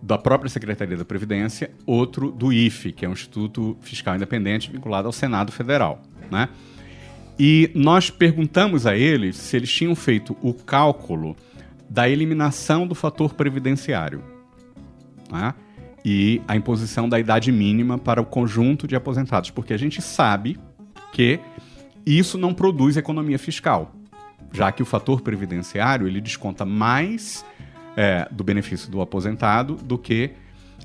da própria Secretaria da Previdência, outro do IFE, que é um Instituto Fiscal Independente vinculado ao Senado Federal. Né? E nós perguntamos a eles se eles tinham feito o cálculo da eliminação do fator previdenciário né? e a imposição da idade mínima para o conjunto de aposentados, porque a gente sabe que isso não produz economia fiscal, já que o fator previdenciário ele desconta mais é, do benefício do aposentado do que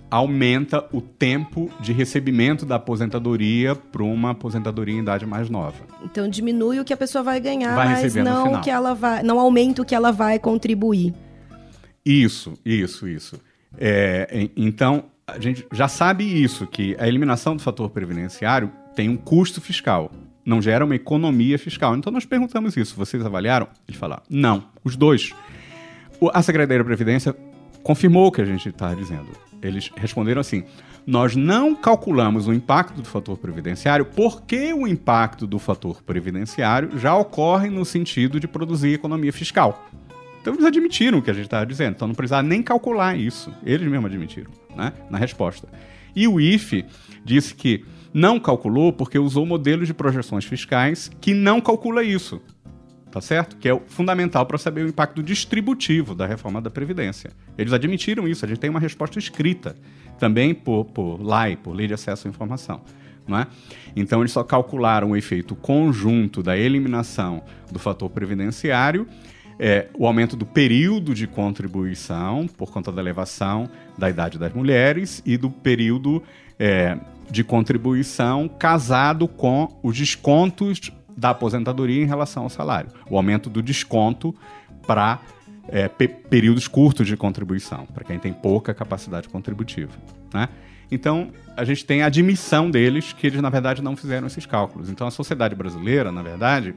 aumenta o tempo de recebimento da aposentadoria para uma aposentadoria em idade mais nova. Então diminui o que a pessoa vai ganhar, vai mas não que ela vai, não aumenta o que ela vai contribuir. Isso, isso, isso. É, então a gente já sabe isso que a eliminação do fator previdenciário tem um custo fiscal, não gera uma economia fiscal. Então nós perguntamos isso, vocês avaliaram? Eles falaram, não, os dois. A Secretaria da Previdência confirmou o que a gente está dizendo. Eles responderam assim: nós não calculamos o impacto do fator previdenciário porque o impacto do fator previdenciário já ocorre no sentido de produzir economia fiscal. Então eles admitiram o que a gente estava dizendo, então não precisava nem calcular isso. Eles mesmos admitiram, né? Na resposta. E o IFE disse que não calculou porque usou modelos de projeções fiscais que não calcula isso tá certo? Que é fundamental para saber o impacto distributivo da reforma da Previdência. Eles admitiram isso, a gente tem uma resposta escrita, também por, por LAI, por Lei de Acesso à Informação. Não é? Então, eles só calcularam o efeito conjunto da eliminação do fator previdenciário, é, o aumento do período de contribuição, por conta da elevação da idade das mulheres, e do período é, de contribuição casado com os descontos da aposentadoria em relação ao salário. O aumento do desconto para é, pe períodos curtos de contribuição, para quem tem pouca capacidade contributiva. Né? Então, a gente tem a admissão deles que eles, na verdade, não fizeram esses cálculos. Então, a sociedade brasileira, na verdade,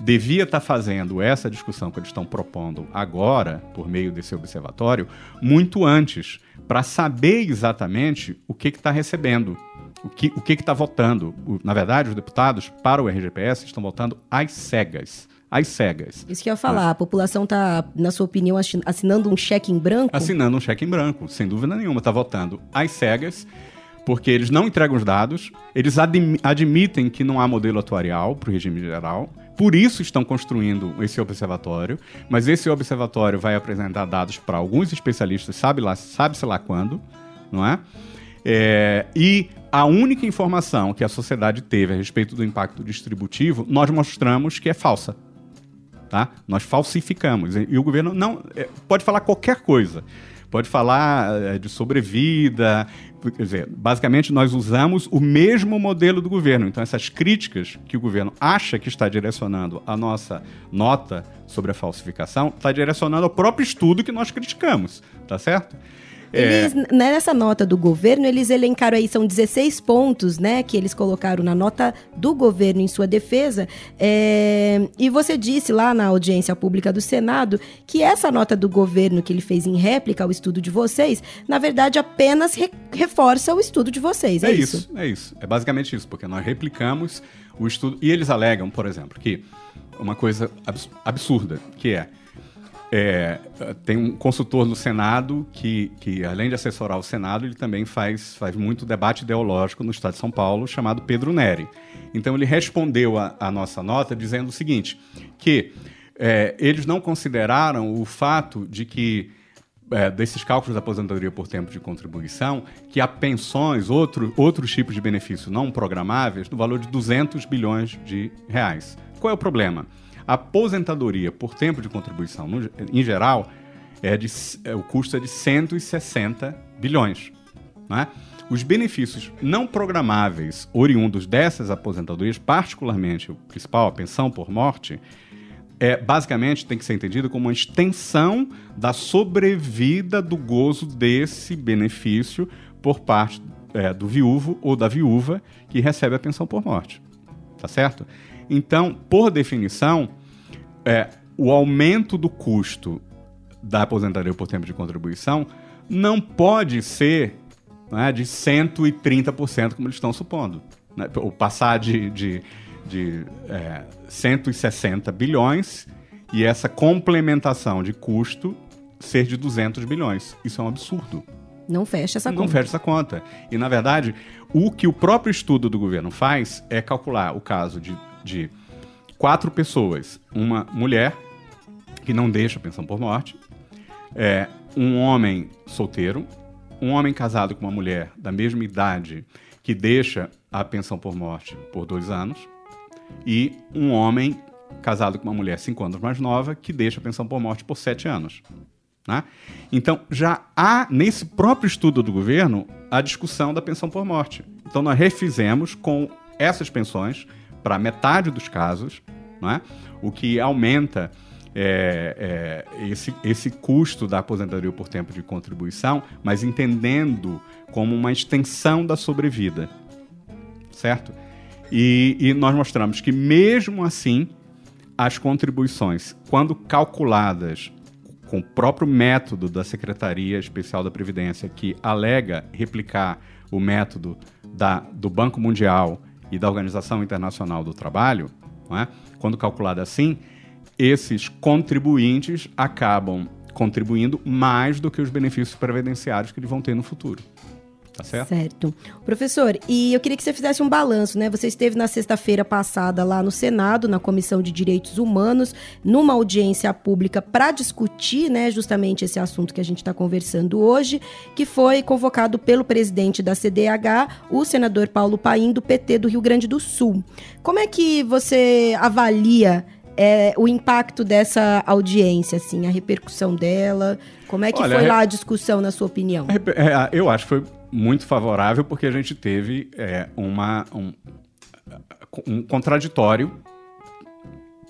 devia estar tá fazendo essa discussão que eles estão propondo agora, por meio desse observatório, muito antes, para saber exatamente o que está recebendo, o que o está votando. O, na verdade, os deputados, para o RGPS, estão votando às cegas às cegas. Isso que eu ia falar, a população está, na sua opinião, assinando um cheque em branco? Assinando um cheque em branco, sem dúvida nenhuma. Está votando às cegas, porque eles não entregam os dados, eles admitem que não há modelo atuarial para o regime geral, por isso estão construindo esse observatório, mas esse observatório vai apresentar dados para alguns especialistas, sabe lá, sabe-se lá quando, não é? é? E a única informação que a sociedade teve a respeito do impacto distributivo, nós mostramos que é falsa. Tá? Nós falsificamos. E o governo não é, pode falar qualquer coisa. Pode falar é, de sobrevida. Quer dizer, basicamente, nós usamos o mesmo modelo do governo. Então, essas críticas que o governo acha que está direcionando a nossa nota sobre a falsificação, está direcionando ao próprio estudo que nós criticamos. Tá certo? Eles, é... Nessa nota do governo, eles elencaram aí, são 16 pontos, né, que eles colocaram na nota do governo em sua defesa. É... E você disse lá na audiência pública do Senado que essa nota do governo que ele fez em réplica ao estudo de vocês, na verdade, apenas re reforça o estudo de vocês. É, é isso? isso? É isso. É basicamente isso, porque nós replicamos o estudo. E eles alegam, por exemplo, que uma coisa absurda, que é é, tem um consultor no Senado que, que, além de assessorar o Senado, ele também faz, faz muito debate ideológico no Estado de São Paulo, chamado Pedro Neri. Então, ele respondeu a nossa nota dizendo o seguinte: que é, eles não consideraram o fato de que é, desses cálculos da aposentadoria por tempo de contribuição, que há pensões, outro, outros tipos de benefícios não programáveis, no valor de 200 bilhões de reais. Qual é o problema? Aposentadoria por tempo de contribuição, no, em geral, é de, é, o custo é de 160 bilhões. Né? Os benefícios não programáveis oriundos dessas aposentadorias, particularmente o principal, a pensão por morte, é, basicamente tem que ser entendido como uma extensão da sobrevida do gozo desse benefício por parte é, do viúvo ou da viúva que recebe a pensão por morte. Tá certo? Então, por definição, é, o aumento do custo da aposentadoria por tempo de contribuição não pode ser né, de 130%, como eles estão supondo. Né? Ou passar de, de, de é, 160 bilhões e essa complementação de custo ser de 200 bilhões. Isso é um absurdo. Não fecha essa não conta. Não fecha essa conta. E, na verdade, o que o próprio estudo do governo faz é calcular o caso de de quatro pessoas: uma mulher que não deixa pensão por morte, é, um homem solteiro, um homem casado com uma mulher da mesma idade que deixa a pensão por morte por dois anos e um homem casado com uma mulher cinco anos mais nova que deixa a pensão por morte por sete anos. Né? Então, já há nesse próprio estudo do governo a discussão da pensão por morte. Então, nós refizemos com essas pensões para metade dos casos, não é? o que aumenta é, é, esse, esse custo da aposentadoria por tempo de contribuição, mas entendendo como uma extensão da sobrevida, certo? E, e nós mostramos que, mesmo assim, as contribuições, quando calculadas com o próprio método da Secretaria Especial da Previdência, que alega replicar o método da, do Banco Mundial e da Organização Internacional do Trabalho, é? quando calculado assim, esses contribuintes acabam contribuindo mais do que os benefícios previdenciários que eles vão ter no futuro. Tá certo? Certo. Professor, e eu queria que você fizesse um balanço, né? Você esteve na sexta-feira passada lá no Senado, na Comissão de Direitos Humanos, numa audiência pública para discutir, né, justamente esse assunto que a gente está conversando hoje, que foi convocado pelo presidente da CDH, o senador Paulo Paim, do PT do Rio Grande do Sul. Como é que você avalia é, o impacto dessa audiência, assim, a repercussão dela? Como é que Olha, foi lá a discussão, na sua opinião? É, eu acho que foi muito favorável porque a gente teve é, uma, um, um contraditório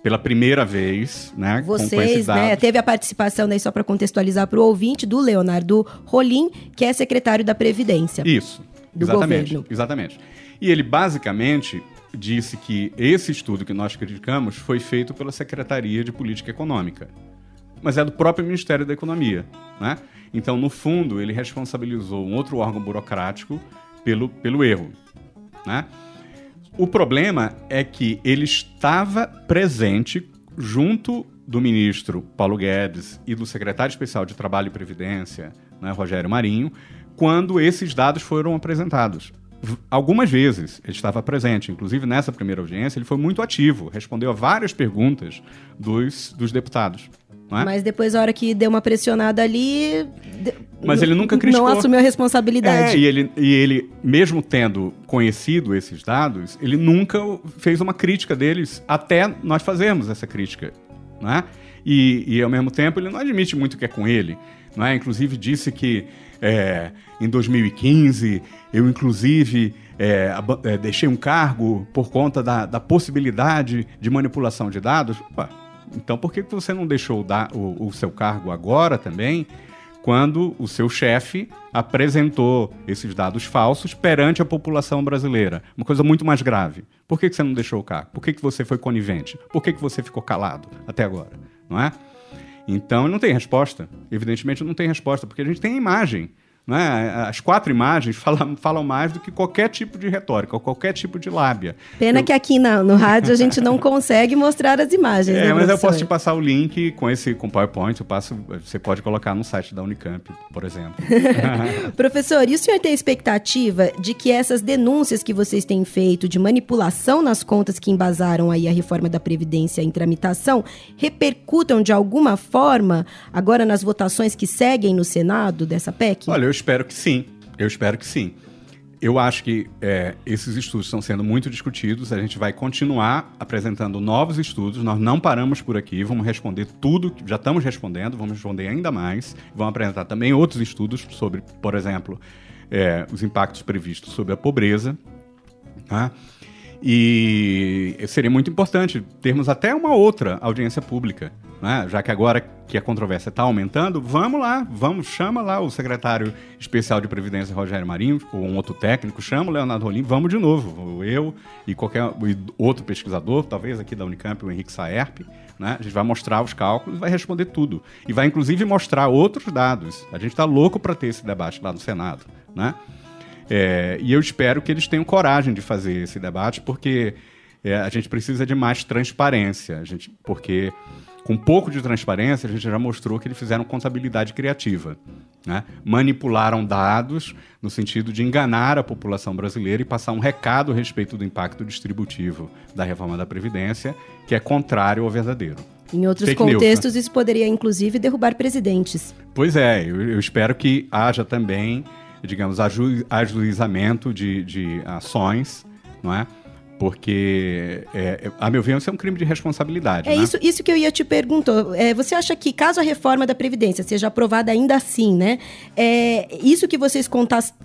pela primeira vez, né? Vocês, né? Teve a participação daí só para contextualizar para o ouvinte do Leonardo Rolim, que é secretário da Previdência. Isso. Do exatamente, governo. Exatamente. E ele basicamente disse que esse estudo que nós criticamos foi feito pela Secretaria de Política Econômica, mas é do próprio Ministério da Economia, né? Então, no fundo, ele responsabilizou um outro órgão burocrático pelo, pelo erro, né? O problema é que ele estava presente junto do ministro Paulo Guedes e do secretário especial de Trabalho e Previdência, né, Rogério Marinho, quando esses dados foram apresentados. Algumas vezes ele estava presente, inclusive nessa primeira audiência, ele foi muito ativo, respondeu a várias perguntas dos, dos deputados. É? Mas depois, a hora que deu uma pressionada ali. Mas ele nunca criticou. Não assumiu a responsabilidade. É, e, ele, e ele, mesmo tendo conhecido esses dados, ele nunca fez uma crítica deles até nós fazermos essa crítica. Né? E, e, ao mesmo tempo, ele não admite muito que é com ele. Né? Inclusive, disse que é, em 2015 eu, inclusive, é, é, deixei um cargo por conta da, da possibilidade de manipulação de dados. Opa, então, por que você não deixou o, o seu cargo agora também, quando o seu chefe apresentou esses dados falsos perante a população brasileira? Uma coisa muito mais grave. Por que você não deixou o cargo? Por que você foi conivente? Por que você ficou calado até agora? Não é? Então, não tem resposta. Evidentemente, não tem resposta, porque a gente tem a imagem. Né? As quatro imagens falam, falam mais do que qualquer tipo de retórica, ou qualquer tipo de lábia. Pena eu... que aqui na, no rádio a gente não consegue mostrar as imagens. É, né, mas eu posso te passar o link com esse com PowerPoint, eu passo, você pode colocar no site da Unicamp, por exemplo. Professor, e o senhor tem expectativa de que essas denúncias que vocês têm feito de manipulação nas contas que embasaram aí a reforma da Previdência em tramitação repercutam de alguma forma agora nas votações que seguem no Senado dessa PEC? Olha, eu espero que sim. Eu espero que sim. Eu acho que é, esses estudos estão sendo muito discutidos. A gente vai continuar apresentando novos estudos. Nós não paramos por aqui. Vamos responder tudo. Já estamos respondendo. Vamos responder ainda mais. Vamos apresentar também outros estudos sobre, por exemplo, é, os impactos previstos sobre a pobreza. Tá? E seria muito importante termos até uma outra audiência pública, né? já que agora que a controvérsia está aumentando, vamos lá, vamos, chama lá o secretário especial de Previdência, Rogério Marinho, ou um outro técnico, chama o Leonardo Rolim, vamos de novo, eu e qualquer outro pesquisador, talvez aqui da Unicamp, o Henrique Saerp, né? a gente vai mostrar os cálculos, vai responder tudo. E vai inclusive mostrar outros dados. A gente está louco para ter esse debate lá no Senado. Né? É, e eu espero que eles tenham coragem de fazer esse debate, porque é, a gente precisa de mais transparência. A gente, porque com pouco de transparência, a gente já mostrou que eles fizeram contabilidade criativa. Né? Manipularam dados no sentido de enganar a população brasileira e passar um recado a respeito do impacto distributivo da reforma da Previdência, que é contrário ao verdadeiro. Em outros Fake contextos, news, né? isso poderia, inclusive, derrubar presidentes. Pois é, eu, eu espero que haja também digamos, aju ajuizamento de, de ações, não é? Porque, é, a meu ver, isso é um crime de responsabilidade. É né? isso, isso que eu ia te perguntar. É, você acha que, caso a reforma da Previdência seja aprovada ainda assim, né? É, isso que vocês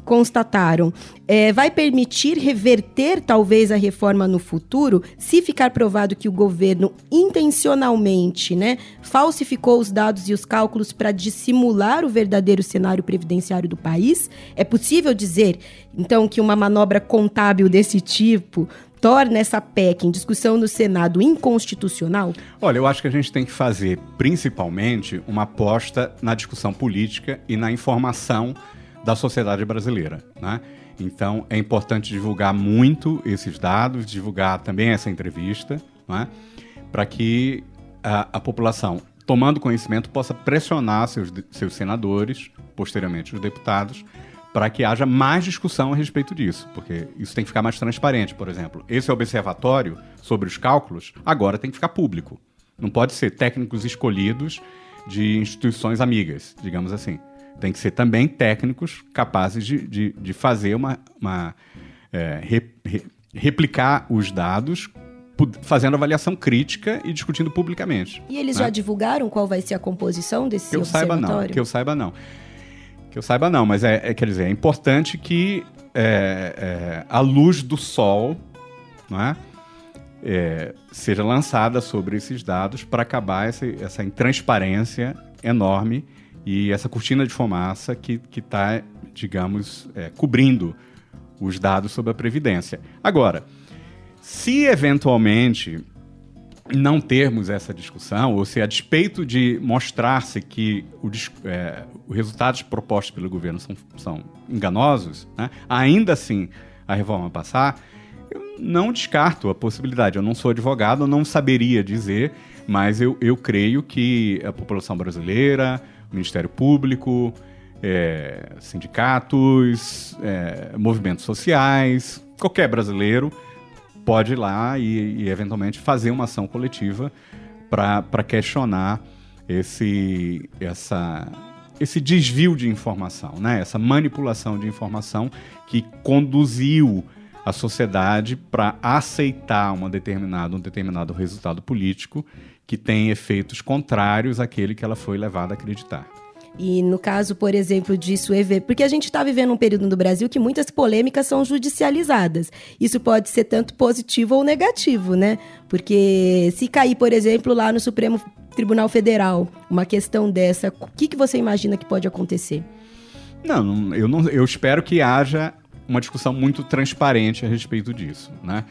constataram é, vai permitir reverter, talvez, a reforma no futuro, se ficar provado que o governo intencionalmente né, falsificou os dados e os cálculos para dissimular o verdadeiro cenário previdenciário do país? É possível dizer, então, que uma manobra contábil desse tipo torna essa PEC em discussão no Senado inconstitucional? Olha, eu acho que a gente tem que fazer, principalmente, uma aposta na discussão política e na informação da sociedade brasileira. Né? Então, é importante divulgar muito esses dados, divulgar também essa entrevista, né? para que a, a, população, tomando conhecimento, possa pressionar seus, seus senadores, posteriormente os deputados, para que haja mais discussão a respeito disso, porque isso tem que ficar mais transparente. Por exemplo, esse observatório sobre os cálculos agora tem que ficar público. Não pode ser técnicos escolhidos de instituições amigas, digamos assim. Tem que ser também técnicos capazes de, de, de fazer uma. uma é, re, re, replicar os dados fazendo avaliação crítica e discutindo publicamente. E eles né? já divulgaram qual vai ser a composição desse que eu saiba não que eu saiba não que eu saiba, não, mas é, é quer dizer, é importante que é, é, a luz do sol é, é, seja lançada sobre esses dados para acabar essa, essa intransparência enorme e essa cortina de fumaça que está, digamos, é, cobrindo os dados sobre a Previdência. Agora, se eventualmente não termos essa discussão, ou se a despeito de mostrar-se que o, é, os resultados propostos pelo governo são, são enganosos, né, ainda assim a reforma passar, eu não descarto a possibilidade. Eu não sou advogado, eu não saberia dizer, mas eu, eu creio que a população brasileira, o Ministério Público, é, sindicatos, é, movimentos sociais, qualquer brasileiro pode ir lá e, e eventualmente fazer uma ação coletiva para questionar esse, essa, esse desvio de informação, né? essa manipulação de informação que conduziu a sociedade para aceitar uma determinada, um determinado resultado político que tem efeitos contrários àquele que ela foi levada a acreditar. E no caso, por exemplo, disso, porque a gente está vivendo um período no Brasil que muitas polêmicas são judicializadas. Isso pode ser tanto positivo ou negativo, né? Porque se cair, por exemplo, lá no Supremo Tribunal Federal, uma questão dessa, o que, que você imagina que pode acontecer? Não, eu, não, eu espero que haja uma discussão muito transparente a respeito disso, né?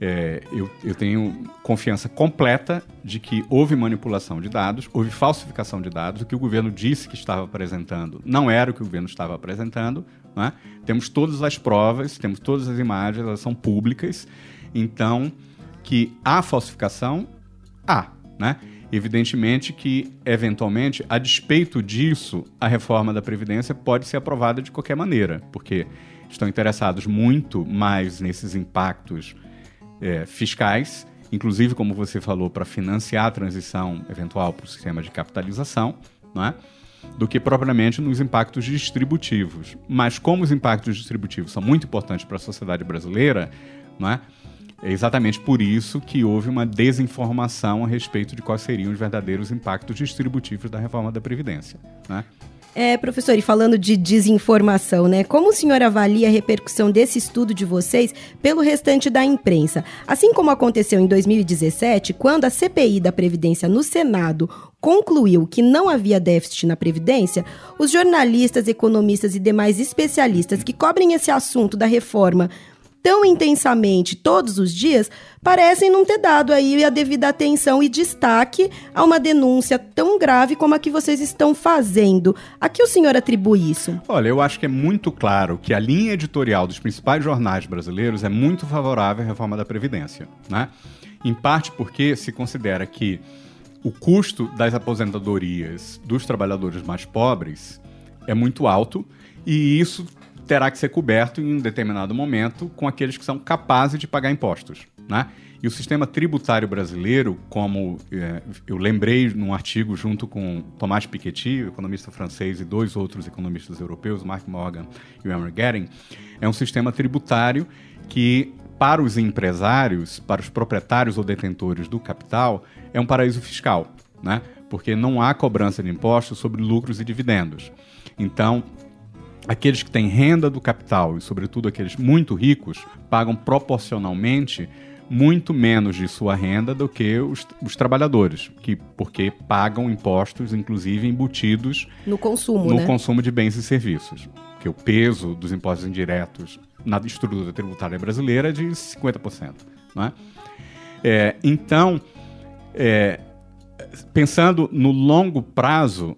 É, eu, eu, tenho confiança completa de que houve manipulação de dados, houve falsificação de dados. O que o governo disse que estava apresentando não era o que o governo estava apresentando. É? Temos todas as provas, temos todas as imagens, elas são públicas. Então, que há falsificação, há. Né? Evidentemente que, eventualmente, a despeito disso, a reforma da Previdência pode ser aprovada de qualquer maneira, porque estão interessados muito mais nesses impactos é, fiscais, inclusive, como você falou, para financiar a transição eventual para o sistema de capitalização, não é? do que propriamente nos impactos distributivos. Mas como os impactos distributivos são muito importantes para a sociedade brasileira, não é? É exatamente por isso que houve uma desinformação a respeito de quais seriam os verdadeiros impactos distributivos da reforma da Previdência. Né? É, professor, e falando de desinformação, né? Como o senhor avalia a repercussão desse estudo de vocês pelo restante da imprensa? Assim como aconteceu em 2017, quando a CPI da Previdência no Senado concluiu que não havia déficit na Previdência, os jornalistas, economistas e demais especialistas que cobrem esse assunto da reforma tão intensamente todos os dias, parecem não ter dado aí a devida atenção e destaque a uma denúncia tão grave como a que vocês estão fazendo. A que o senhor atribui isso? Olha, eu acho que é muito claro que a linha editorial dos principais jornais brasileiros é muito favorável à reforma da Previdência, né? Em parte porque se considera que o custo das aposentadorias dos trabalhadores mais pobres é muito alto e isso terá que ser coberto em um determinado momento com aqueles que são capazes de pagar impostos. Né? E o sistema tributário brasileiro, como é, eu lembrei num artigo junto com Tomás Piketty, economista francês, e dois outros economistas europeus, Mark Morgan e Emer Gering, é um sistema tributário que, para os empresários, para os proprietários ou detentores do capital, é um paraíso fiscal, né? porque não há cobrança de impostos sobre lucros e dividendos. Então, aqueles que têm renda do capital e, sobretudo, aqueles muito ricos, pagam proporcionalmente muito menos de sua renda do que os, os trabalhadores, que porque pagam impostos, inclusive embutidos no consumo, no né? consumo de bens e serviços. Que o peso dos impostos indiretos na estrutura tributária brasileira é de 50%. Não é? É, então, é, pensando no longo prazo,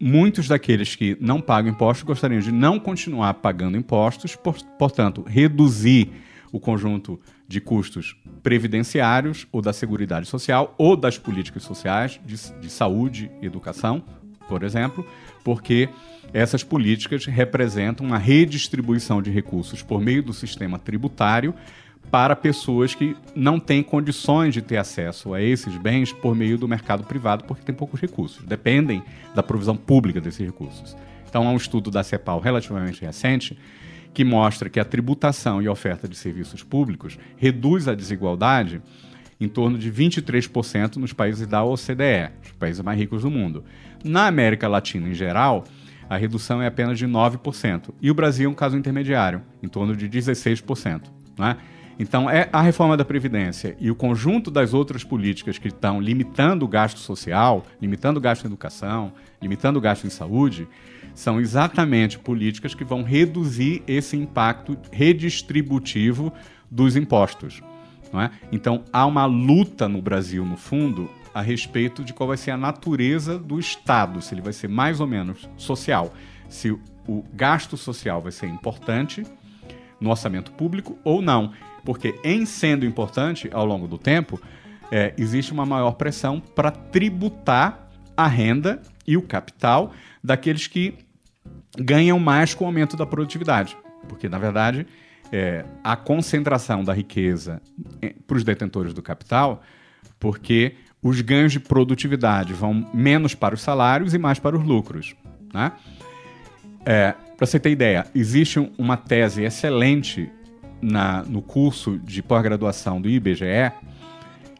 muitos daqueles que não pagam impostos gostariam de não continuar pagando impostos, por, portanto, reduzir o conjunto de custos previdenciários ou da Seguridade Social ou das políticas sociais de, de saúde e educação, por exemplo, porque essas políticas representam uma redistribuição de recursos por meio do sistema tributário para pessoas que não têm condições de ter acesso a esses bens por meio do mercado privado, porque têm poucos recursos, dependem da provisão pública desses recursos. Então, há um estudo da CEPAL relativamente recente que mostra que a tributação e a oferta de serviços públicos reduz a desigualdade em torno de 23% nos países da OCDE, os países mais ricos do mundo. Na América Latina, em geral, a redução é apenas de 9%. E o Brasil é um caso intermediário, em torno de 16%. Né? Então, é a reforma da Previdência e o conjunto das outras políticas que estão limitando o gasto social, limitando o gasto em educação, limitando o gasto em saúde, são exatamente políticas que vão reduzir esse impacto redistributivo dos impostos. É? Então, há uma luta no Brasil, no fundo, a respeito de qual vai ser a natureza do Estado, se ele vai ser mais ou menos social, se o gasto social vai ser importante no orçamento público ou não. Porque, em sendo importante ao longo do tempo, é, existe uma maior pressão para tributar a renda e o capital daqueles que ganham mais com o aumento da produtividade. Porque, na verdade, é, a concentração da riqueza é, para os detentores do capital, porque os ganhos de produtividade vão menos para os salários e mais para os lucros. Né? É, para você ter ideia, existe uma tese excelente na, no curso de pós-graduação do IBGE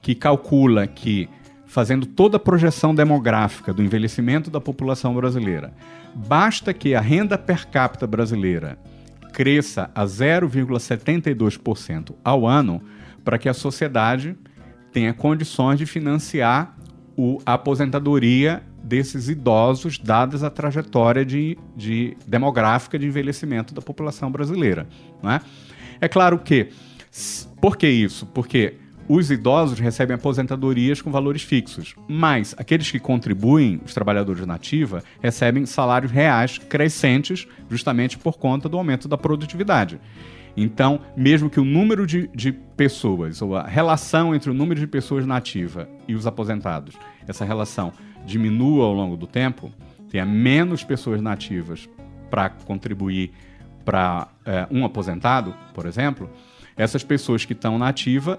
que calcula que, fazendo toda a projeção demográfica do envelhecimento da população brasileira, basta que a renda per capita brasileira cresça a 0,72% ao ano para que a sociedade tenha condições de financiar o, a aposentadoria desses idosos, dadas a trajetória de, de demográfica de envelhecimento da população brasileira. Não é? É claro que. Por que isso? Porque os idosos recebem aposentadorias com valores fixos, mas aqueles que contribuem, os trabalhadores na ativa, recebem salários reais crescentes justamente por conta do aumento da produtividade. Então, mesmo que o número de, de pessoas, ou a relação entre o número de pessoas na ativa e os aposentados, essa relação diminua ao longo do tempo, tenha menos pessoas nativas para contribuir para é, um aposentado, por exemplo, essas pessoas que estão na ativa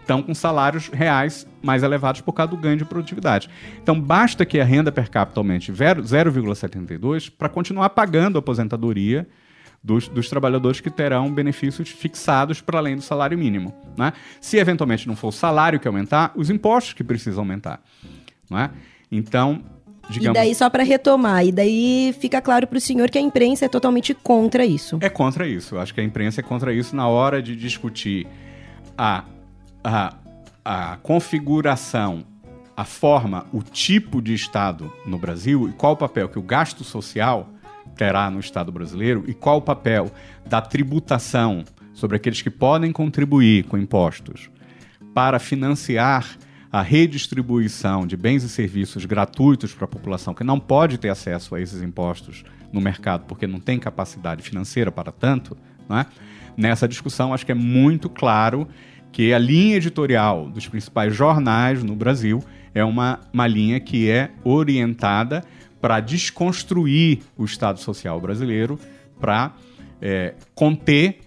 estão com salários reais mais elevados por causa do ganho de produtividade. Então, basta que a renda per capita aumente 0,72 para continuar pagando a aposentadoria dos, dos, trabalhadores que terão benefícios fixados para além do salário mínimo. Né? Se eventualmente não for o salário que aumentar, os impostos que precisam aumentar. Não é? Então, digamos... E daí, só para retomar, e daí fica claro para o senhor que a imprensa é totalmente contra isso. É contra isso. Acho que a imprensa é contra isso na hora de discutir a a, a configuração, a forma, o tipo de Estado no Brasil e qual o papel que o gasto social terá no Estado brasileiro e qual o papel da tributação sobre aqueles que podem contribuir com impostos para financiar a redistribuição de bens e serviços gratuitos para a população que não pode ter acesso a esses impostos no mercado porque não tem capacidade financeira para tanto, é? nessa discussão acho que é muito claro que a linha editorial dos principais jornais no Brasil é uma, uma linha que é orientada para desconstruir o Estado Social brasileiro, para é, conter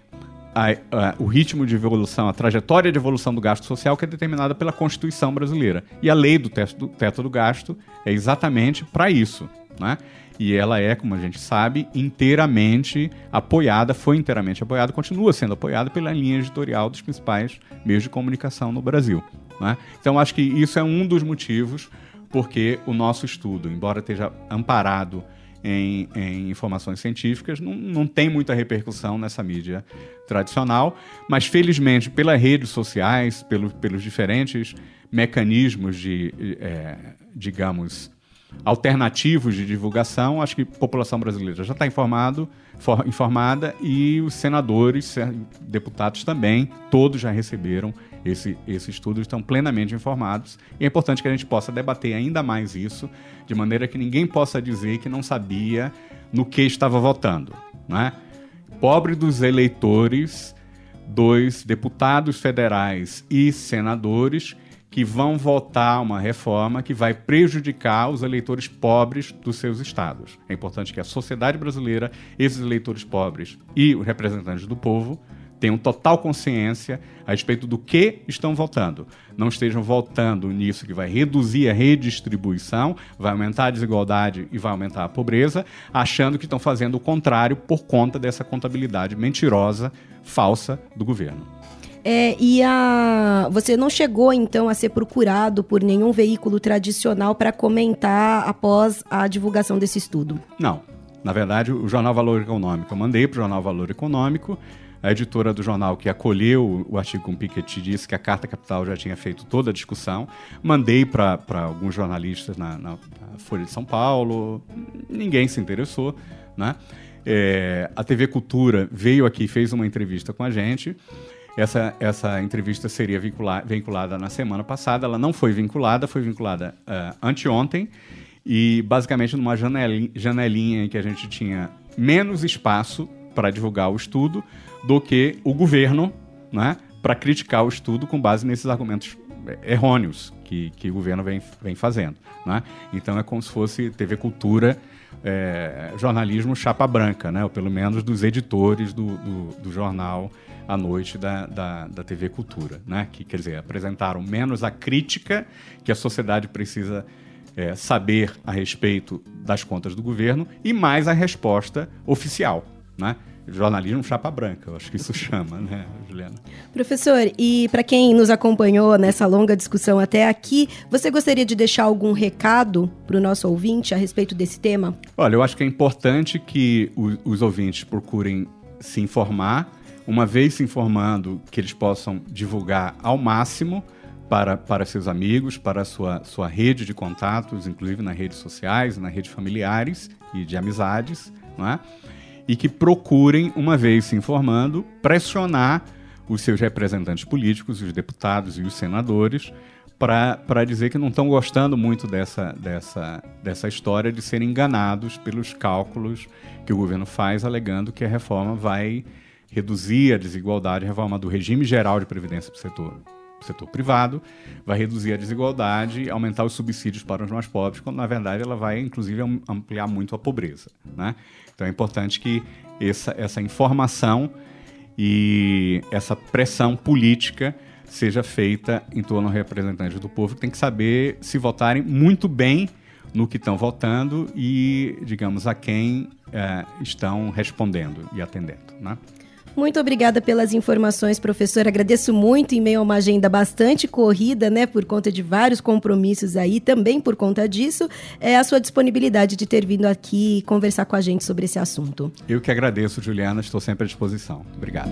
a, a, o ritmo de evolução, a trajetória de evolução do gasto social que é determinada pela Constituição brasileira. E a lei do teto do, teto do gasto é exatamente para isso. Né? e ela é, como a gente sabe, inteiramente apoiada, foi inteiramente apoiada, continua sendo apoiada pela linha editorial dos principais meios de comunicação no Brasil. Né? Então, acho que isso é um dos motivos porque o nosso estudo, embora esteja amparado em, em, informações científicas, não, não tem muita repercussão nessa mídia tradicional, mas felizmente pelas redes sociais, pelo, pelos diferentes mecanismos de, é, digamos, alternativos de divulgação, acho que a população brasileira já está informado, for, informada e os senadores, deputados também, todos já receberam esse, esse estudo, estão plenamente informados. E é importante que a gente possa debater ainda mais isso, de maneira que ninguém possa dizer que não sabia no que estava votando. Né? Pobre dos eleitores dos deputados federais e senadores que vão votar uma reforma que vai prejudicar os eleitores pobres dos seus estados. É importante que a sociedade brasileira, esses eleitores pobres e os representantes do povo tenham total consciência a respeito do que estão votando. Não estejam votando nisso que vai reduzir a redistribuição, vai aumentar a desigualdade e vai aumentar a pobreza, achando que estão fazendo o contrário por conta dessa contabilidade mentirosa, falsa do governo. É, e a, você não chegou, então, a ser procurado por nenhum veículo tradicional para comentar após a divulgação desse estudo? Não. Na verdade, o Jornal Valor Econômico, eu mandei para o Jornal Valor Econômico a editora do jornal que acolheu o artigo com Piketty disse que a Carta Capital já tinha feito toda a discussão. Mandei para alguns jornalistas na, na, Folha de São Paulo, ninguém se interessou. Né? É, a TV Cultura veio aqui fez uma entrevista com a gente. Essa, essa entrevista seria vinculada, vinculada na semana passada, ela não foi vinculada, foi vinculada uh, anteontem, e basicamente numa janelinha, janelinha em que a gente tinha menos espaço para divulgar o estudo do que o governo, né, para criticar o estudo com base nesses argumentos errôneos que, que o governo vem, vem fazendo. Né? Então é como se fosse TV Cultura, é, jornalismo chapa branca, né? ou pelo menos dos editores do, do, do jornal à noite da, da, da, TV Cultura, né? que quer dizer, apresentaram menos a crítica que a sociedade precisa é, saber a respeito das contas do governo e mais a resposta oficial né? Jornalismo chapa branca, eu acho que isso chama, né, Juliana? Professor, e para quem nos acompanhou nessa longa discussão até aqui, você gostaria de deixar algum recado para o nosso ouvinte a respeito desse tema? Olha, eu acho que é importante que os, os ouvintes procurem se informar, uma vez se informando, que eles possam divulgar ao máximo para, para seus amigos, para a sua, sua rede de contatos, inclusive nas redes sociais, nas redes familiares e de amizades, não é? E que procurem, uma vez se informando, pressionar os seus representantes políticos, os deputados e os senadores, para dizer que não estão gostando muito dessa, dessa, dessa história de serem enganados pelos cálculos que o governo faz, alegando que a reforma vai reduzir a desigualdade, a reforma do regime geral de previdência para o setor setor privado, vai reduzir a desigualdade aumentar os subsídios para os mais pobres, quando na verdade ela vai inclusive ampliar muito a pobreza. Né? Então é importante que essa, essa informação e essa pressão política seja feita em torno dos representantes do povo, que tem que saber se votarem muito bem no que estão votando e, digamos, a quem é, estão respondendo e atendendo. Né? Muito obrigada pelas informações, professor. Agradeço muito em meio a uma agenda bastante corrida, né, por conta de vários compromissos aí, também por conta disso, é a sua disponibilidade de ter vindo aqui conversar com a gente sobre esse assunto. Eu que agradeço, Juliana, estou sempre à disposição. Obrigado.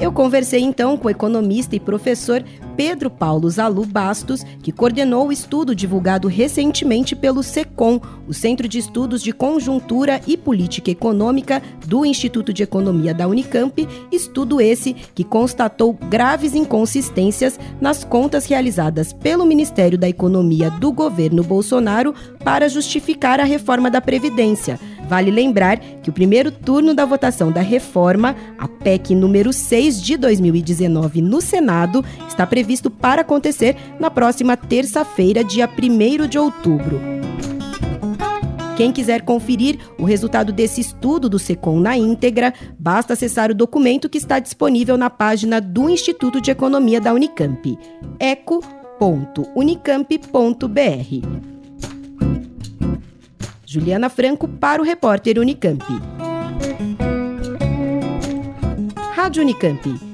Eu conversei então com o economista e professor Pedro Paulo Zalu Bastos, que coordenou o estudo divulgado recentemente pelo SECOM, o Centro de Estudos de Conjuntura e Política Econômica do Instituto de Economia da Unicamp, estudo esse que constatou graves inconsistências nas contas realizadas pelo Ministério da Economia do governo Bolsonaro para justificar a reforma da Previdência. Vale lembrar que o primeiro turno da votação da reforma, a PEC número 6 de 2019 no Senado, está previsto para acontecer na próxima terça-feira, dia 1 de outubro. Quem quiser conferir o resultado desse estudo do SECOM na íntegra, basta acessar o documento que está disponível na página do Instituto de Economia da Unicamp, eco.unicamp.br. Juliana Franco para o repórter Unicamp. Rádio Unicamp.